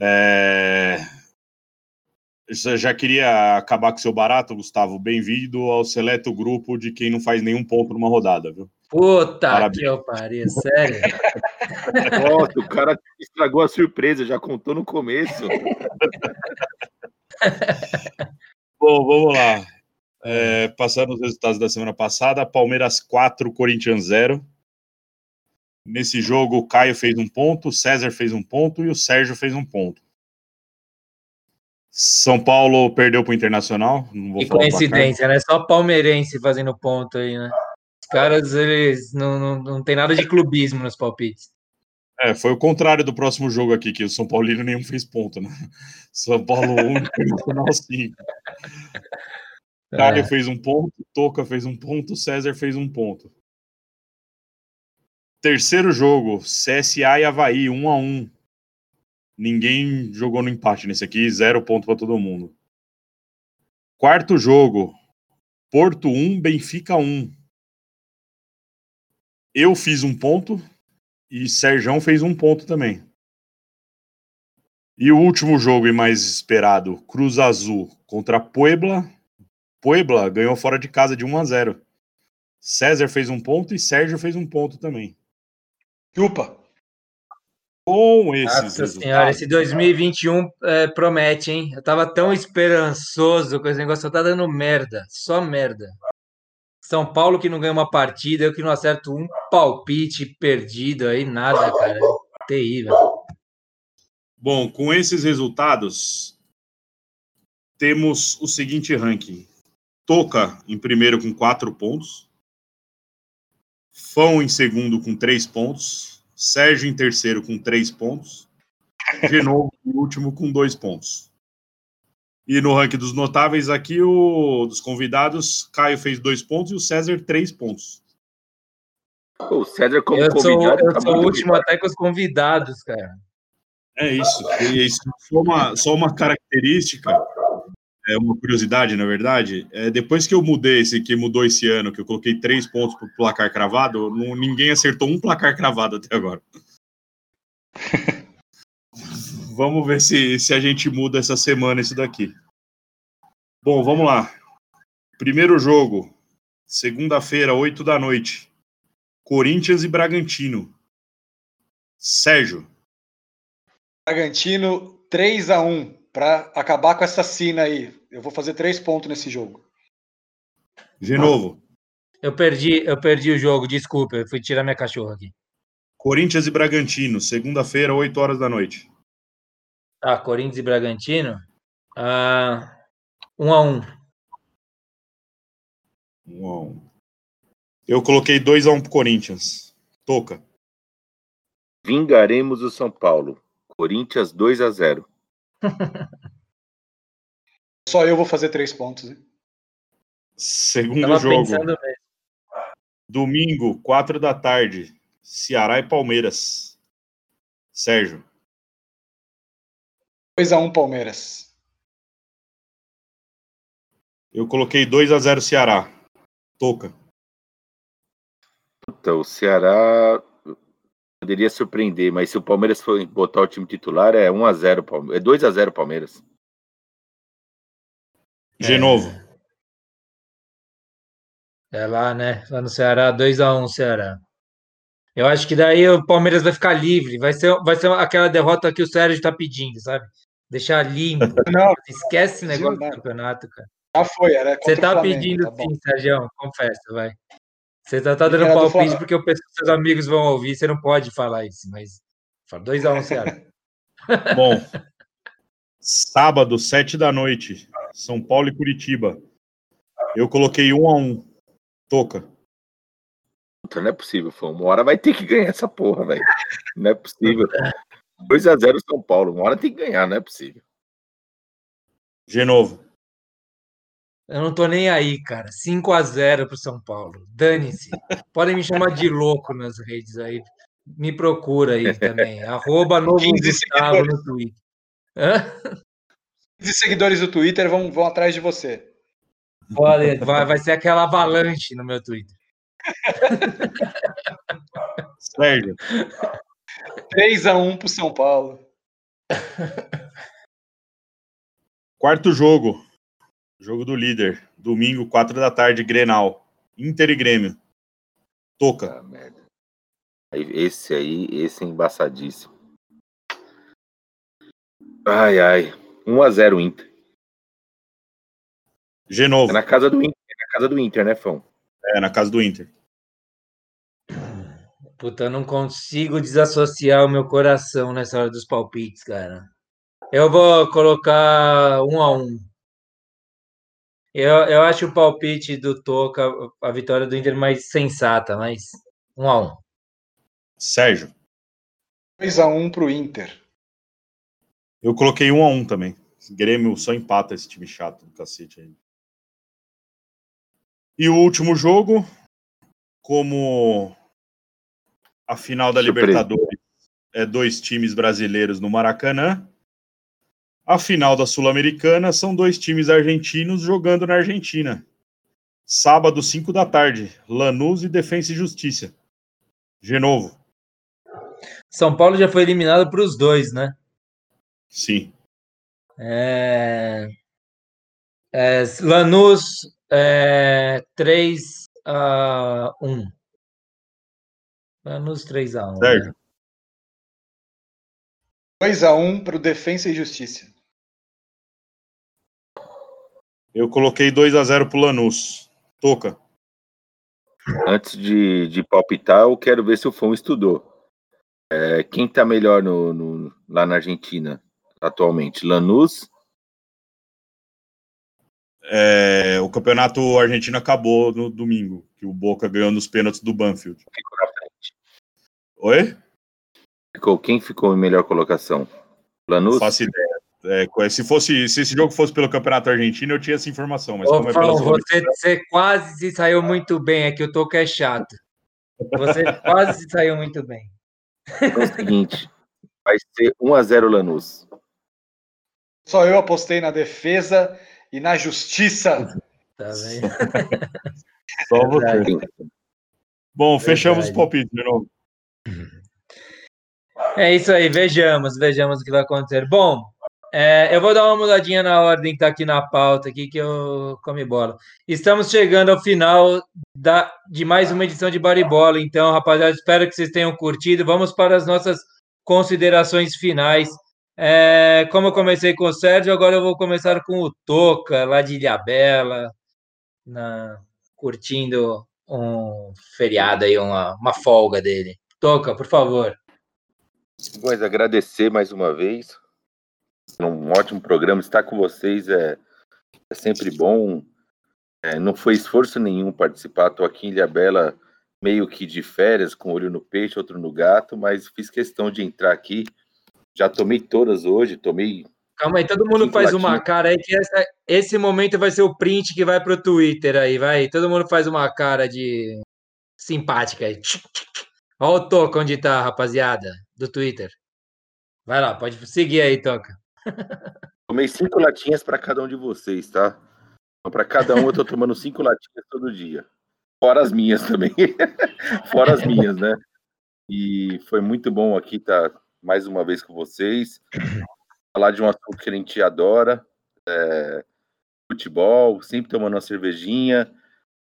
É... Já já queria acabar com seu barato, Gustavo. Bem-vindo ao seleto grupo de quem não faz nenhum ponto numa rodada, viu? Puta Parabéns. que eu pariu, sério. Nossa, o cara estragou a surpresa, já contou no começo. Bom, vamos lá. É, passando os resultados da semana passada, Palmeiras 4, Corinthians 0. Nesse jogo, o Caio fez um ponto, o César fez um ponto e o Sérgio fez um ponto. São Paulo perdeu para o Internacional. Não Que coincidência, né? Só palmeirense fazendo ponto aí, né? Os caras, eles não, não, não tem nada de clubismo nos palpites. É, foi o contrário do próximo jogo aqui, que o São Paulino nenhum fez ponto, né? São Paulo 1, Internacional 5. Caio É. fez um ponto, Toca fez um ponto, César fez um ponto. Terceiro jogo, CSA e Havaí, 1 a 1 Ninguém jogou no empate nesse aqui, zero ponto para todo mundo. Quarto jogo, Porto 1, Benfica 1. Eu fiz um ponto e Serjão fez um ponto também. E o último jogo e mais esperado, Cruz Azul contra Puebla. Puebla ganhou fora de casa de 1 a 0. César fez um ponto e Sérgio fez um ponto também. Chupa. Com esses Nossa senhora, esse 2021 é, promete, hein? Eu tava tão esperançoso com esse negócio, só tá dando merda, só merda. São Paulo que não ganha uma partida, eu que não acerto um palpite perdido aí, nada, cara. Terrível. Bom, com esses resultados, temos o seguinte ranking: Toca em primeiro com quatro pontos, Fão em segundo com três pontos, Sérgio em terceiro com três pontos, de novo em último com dois pontos. E no ranking dos notáveis aqui, o dos convidados, Caio fez dois pontos e o César três pontos. O César, como Eu sou, convidado, eu tá sou o último até com os convidados, cara. É isso. E isso só uma, só uma característica, é uma curiosidade, na verdade. É, depois que eu mudei esse que mudou esse ano, que eu coloquei três pontos pro placar cravado, não- ninguém acertou um placar cravado até agora. vamos ver se, se a gente muda essa semana isso daqui. Bom, vamos lá. Primeiro jogo, segunda-feira, 8 da noite. Corinthians e Bragantino. Sérgio. Bragantino 3 a 1 para acabar com essa cena aí. Eu vou fazer três pontos nesse jogo. Genovo. Eu perdi, eu perdi o jogo, desculpa, eu fui tirar minha cachorra aqui. Corinthians e Bragantino, segunda-feira, 8 horas da noite. Ah, Corinthians e Bragantino? Ah, um a um. 1 a 1. Eu coloquei 2 a 1 pro Corinthians. Toca. Vingaremos o São Paulo. Corinthians 2 a 0. Só eu vou fazer três pontos. hein? Segundo Tava jogo, domingo, 4 da tarde. Ceará e Palmeiras. Sérgio. 2 a 1 Palmeiras. Eu coloquei 2 a 0 Ceará. Toca. Puta, o Ceará poderia surpreender, mas se o Palmeiras for botar o time titular, é 1 a 0 Palmeiras. É 2 a 0 Palmeiras. Genovo. É lá, né? Lá no Ceará, 2x1 Ceará. Eu acho que daí o Palmeiras vai ficar livre. Vai ser, vai ser aquela derrota que o Sérgio tá pedindo, sabe? Deixar limpo. Não, Esquece esse negócio do nada. campeonato, cara. já foi, era Você o tá Flamengo, pedindo tá sim, Sérgio, confessa, vai. Você tá, tá dando Era do palpite porque eu penso que seus amigos vão ouvir, você não pode falar isso, mas. Fala 2x1 Ceará. Bom. Sábado, 7 da noite. São Paulo e Curitiba. Eu coloquei 1 a 1 Toca. Puta, não é possível, Fão. Uma hora vai ter que ganhar essa porra, velho. Não é possível. 2x0 São Paulo. Uma hora tem que ganhar, não é possível. De novo. Eu não tô nem aí, cara. 5 a 0 pro São Paulo. Dane-se. Podem me chamar de louco nas redes aí. Me procura aí também. Arroba novo 15 Gustavo no Twitter. Hã? Os seguidores do Twitter vão, vão atrás de você. Pode, vai, vai ser aquela avalanche no meu Twitter. Sérgio. 3x1 pro São Paulo. Quarto jogo. Jogo do líder. Domingo, 4 da tarde, Grenal. Inter e Grêmio. Toca. Ah, Esse aí, esse é embaçadíssimo. Ai, ai. 1x0 Inter. De É novo. na casa do Inter, é na casa do Inter, né, Fão? É, na casa do Inter. Puta, eu não consigo desassociar o meu coração nessa hora dos palpites, cara. Eu vou colocar um a um. Eu, eu acho o palpite do Toca, a vitória do Inter mais sensata, mas um a um. Sérgio. 2x1 pro Inter. Eu coloquei um a um também. Grêmio só empata esse time chato do cacete aí. E o último jogo, como a final da Surpresa. Libertadores é dois times brasileiros no Maracanã, a final da Sul-Americana são dois times argentinos jogando na Argentina. Sábado, 5 da tarde, Lanús e Defensa e Justiça. De novo, São Paulo já foi eliminado para os dois, né? Sim. É... É, Lanús é, 3 a 1. Lanús 3 a 1. Sérgio. 2x1 pro Defensa e Justiça. Eu coloquei 2 a 0 pro Lanús. Toca. Antes de, de palpitar, eu quero ver se o Fão estudou. É, quem tá melhor no, no- lá na Argentina atualmente? Lanús? É, o campeonato argentino acabou no domingo, que o Boca ganhou nos pênaltis do Banfield. Ficou na frente. Oi? Ficou, quem ficou em melhor colocação? Lanús? faço ideia. É, se, fosse, se esse jogo fosse pelo campeonato argentino, eu tinha essa informação, mas Ô, como é Paulo, você, você quase se saiu muito bem, é que o Toco é chato. Você quase se saiu muito bem. Então é o seguinte, vai ser 1x0 Lanús. Só eu apostei na defesa e na justiça. Tá vendo? Só você. Verdade. Bom, fechamos os Verdade. palpites de novo. É isso aí, vejamos, vejamos o que vai acontecer. Bom, é, eu vou dar uma mudadinha na ordem que tá aqui na pauta, aqui que eu come bola. Estamos chegando ao final da, de mais uma edição de Baribola, então, rapaziada, espero que vocês tenham curtido. Vamos para as nossas considerações finais. É, como eu comecei com o Sérgio, agora eu vou começar com o Toca, lá de Ilhabela, na, curtindo um feriado aí, uma, uma folga dele. Toca, por favor. Mas agradecer mais uma vez. Um ótimo programa. Estar com vocês é, é sempre bom. É, não foi esforço nenhum participar. Estou aqui em Ilhabela, meio que de férias, com um olho no peixe, outro no gato, mas fiz questão de entrar aqui. Já tomei todas hoje, tomei. Calma aí, todo mundo faz uma cara aí que essa- esse momento vai ser o print que vai pro Twitter aí, vai. Todo mundo faz uma cara de simpática aí. Olha o Toca onde tá, rapaziada, do Twitter. Vai lá, pode seguir aí, Toca. Tomei cinco latinhas para cada um de vocês, tá? Então, para cada um eu tô tomando cinco latinhas todo dia. Fora as minhas também. Fora as minhas, né? E foi muito bom aqui estar mais uma vez com vocês. Falar de um assunto que a gente adora. é, futebol, sempre tomando uma cervejinha.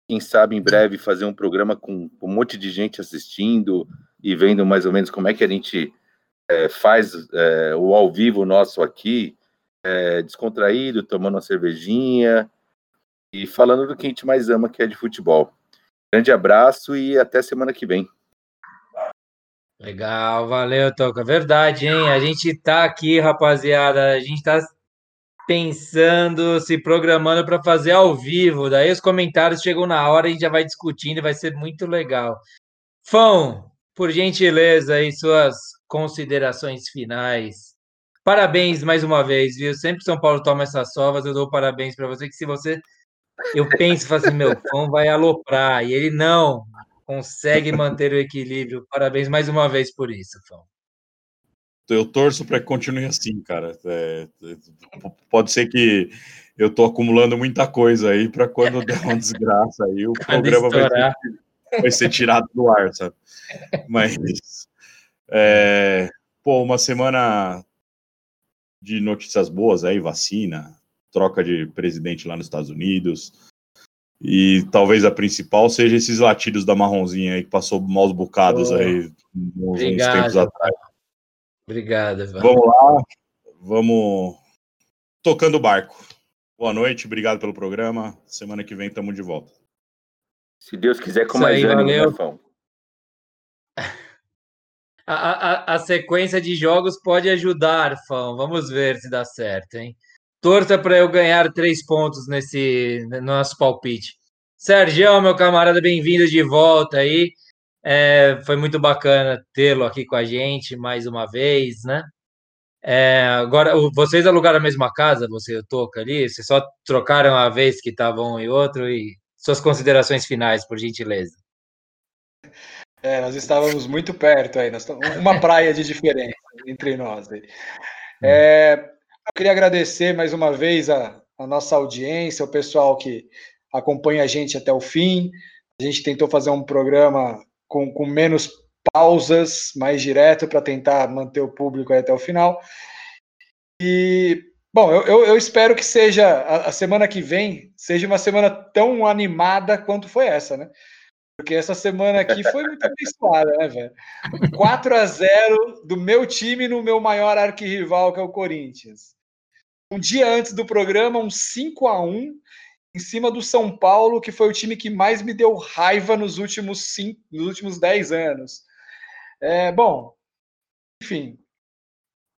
Quem sabe em breve fazer um programa com, um monte de gente assistindo e vendo mais ou menos como é que a gente é, faz é, o ao vivo nosso aqui é, descontraído, tomando uma cervejinha e falando do que a gente mais ama, que é de futebol. Grande abraço e até semana que vem. Legal, valeu, Toca. Verdade, hein? A gente tá aqui, rapaziada. A gente tá pensando, se programando para fazer ao vivo. Daí os comentários chegam na hora, a gente já vai discutindo, vai ser muito legal. Fão, por gentileza, aí suas considerações finais. Parabéns mais uma vez, viu? Sempre São Paulo toma essas sovas, eu dou parabéns para você, que se você. Eu penso assim, meu, Fão vai aloprar, e ele não consegue manter o equilíbrio. Parabéns mais uma vez por isso, Fão. Eu torço para que continue assim, cara. É, é, pode ser que eu tô acumulando muita coisa aí para quando der uma desgraça aí o programa vai ser, vai ser, tirado do ar, sabe? Mas é, pô, uma semana de notícias boas aí, vacina, troca de presidente lá nos Estados Unidos. E talvez a principal seja esses latidos da marronzinha aí que passou maus bocados oh, aí uns, uns tempos atrás. Obrigado, Vamos lá, vamos tocando o barco. Boa noite, obrigado pelo programa. Semana que vem estamos de volta. Se Deus quiser, com mais ânimo, né. A, a, a, sequência de jogos pode ajudar, Fão. Vamos ver se dá certo, hein? Torça para eu ganhar três pontos nesse no nosso palpite. Sérgio, meu camarada, bem-vindo de volta aí. É, foi muito bacana tê-lo aqui com a gente mais uma vez, né? É, agora, vocês alugaram a mesma casa, você e o Toca ali? Vocês só trocaram a vez que estavam um e outro? E suas considerações finais, por gentileza. É, nós estávamos muito perto aí, uma praia de diferença entre nós. É, eu queria agradecer mais uma vez a, a nossa audiência, o pessoal que acompanha a gente até o fim. A gente tentou fazer um programa com, com menos pausas, mais direto, para tentar manter o público até o final. E, bom, eu, eu, eu espero que seja, a, a, semana que vem, seja uma semana tão animada quanto foi essa, né? Porque essa semana aqui foi muito abençoada, né, velho? 4 a 0 do meu time no meu maior arquirrival, que é o Corinthians. Um dia antes do programa, um 5 a 1 em cima do São Paulo, que foi o time que mais me deu raiva nos últimos cinco, nos últimos 10 anos. É, bom, enfim.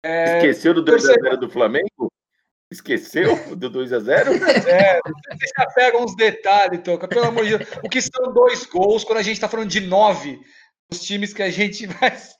É, Esqueceu do 2x0 do Flamengo? Esqueceu do 2 a 0 É, você já pega uns detalhes, Toca, pelo amor de Deus. O que são dois gols quando a gente está falando de nove? Os times que a gente mais,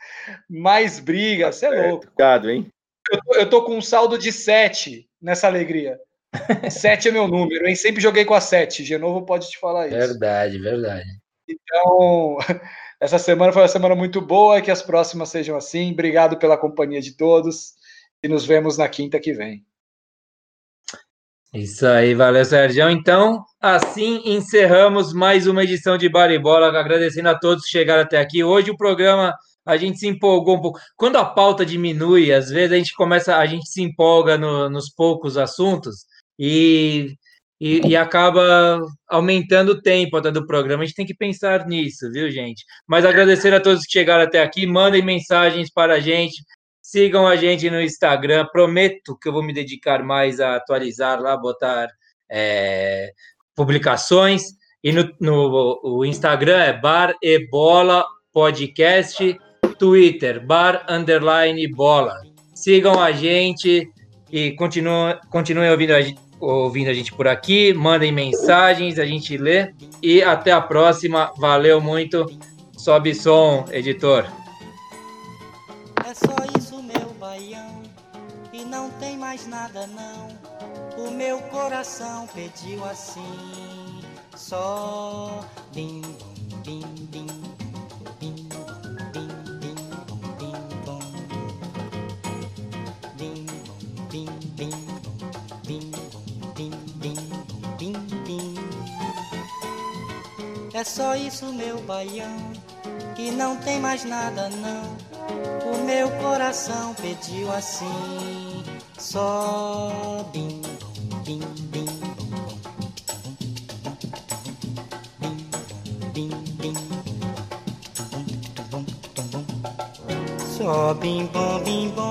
mais briga, você é louco. Obrigado, hein? Eu tô, eu tô com um saldo de sete nessa alegria. Sete é meu número, hein? Sempre joguei com a sete. Genovo pode te falar isso. Verdade, verdade. Então, essa semana foi uma semana muito boa, que as próximas sejam assim. Obrigado pela companhia de todos e nos vemos na quinta que vem. Isso aí, valeu, Sérgio. Então, assim encerramos mais uma edição de Baribola, agradecendo a todos que chegaram até aqui. Hoje o programa a gente se empolgou um pouco. Quando a pauta diminui, às vezes a gente começa, a gente se empolga no, nos poucos assuntos e, e, e, acaba aumentando o tempo até do programa. A gente tem que pensar nisso, viu, gente? Mas agradecer a todos que chegaram até aqui, mandem mensagens para a gente, sigam a gente no Instagram. Prometo que eu vou me dedicar mais a atualizar lá, botar é, publicações. E no, no o Instagram é Bar e Bola Podcast, Twitter, Bar Underline Bola. Sigam a gente e continuem, continuem ouvindo a gente ouvindo a gente por aqui. Mandem mensagens, a gente lê. E até a próxima. Valeu muito. Sobe som, editor. É só isso, meu baião. E não tem mais nada, não. O meu coração pediu assim. Só bim, bim, bim, É só isso, meu baião, que não tem mais nada não. O meu coração pediu assim, só bim, bim, bim, bim, bim, Só bim, bom, bim, bom.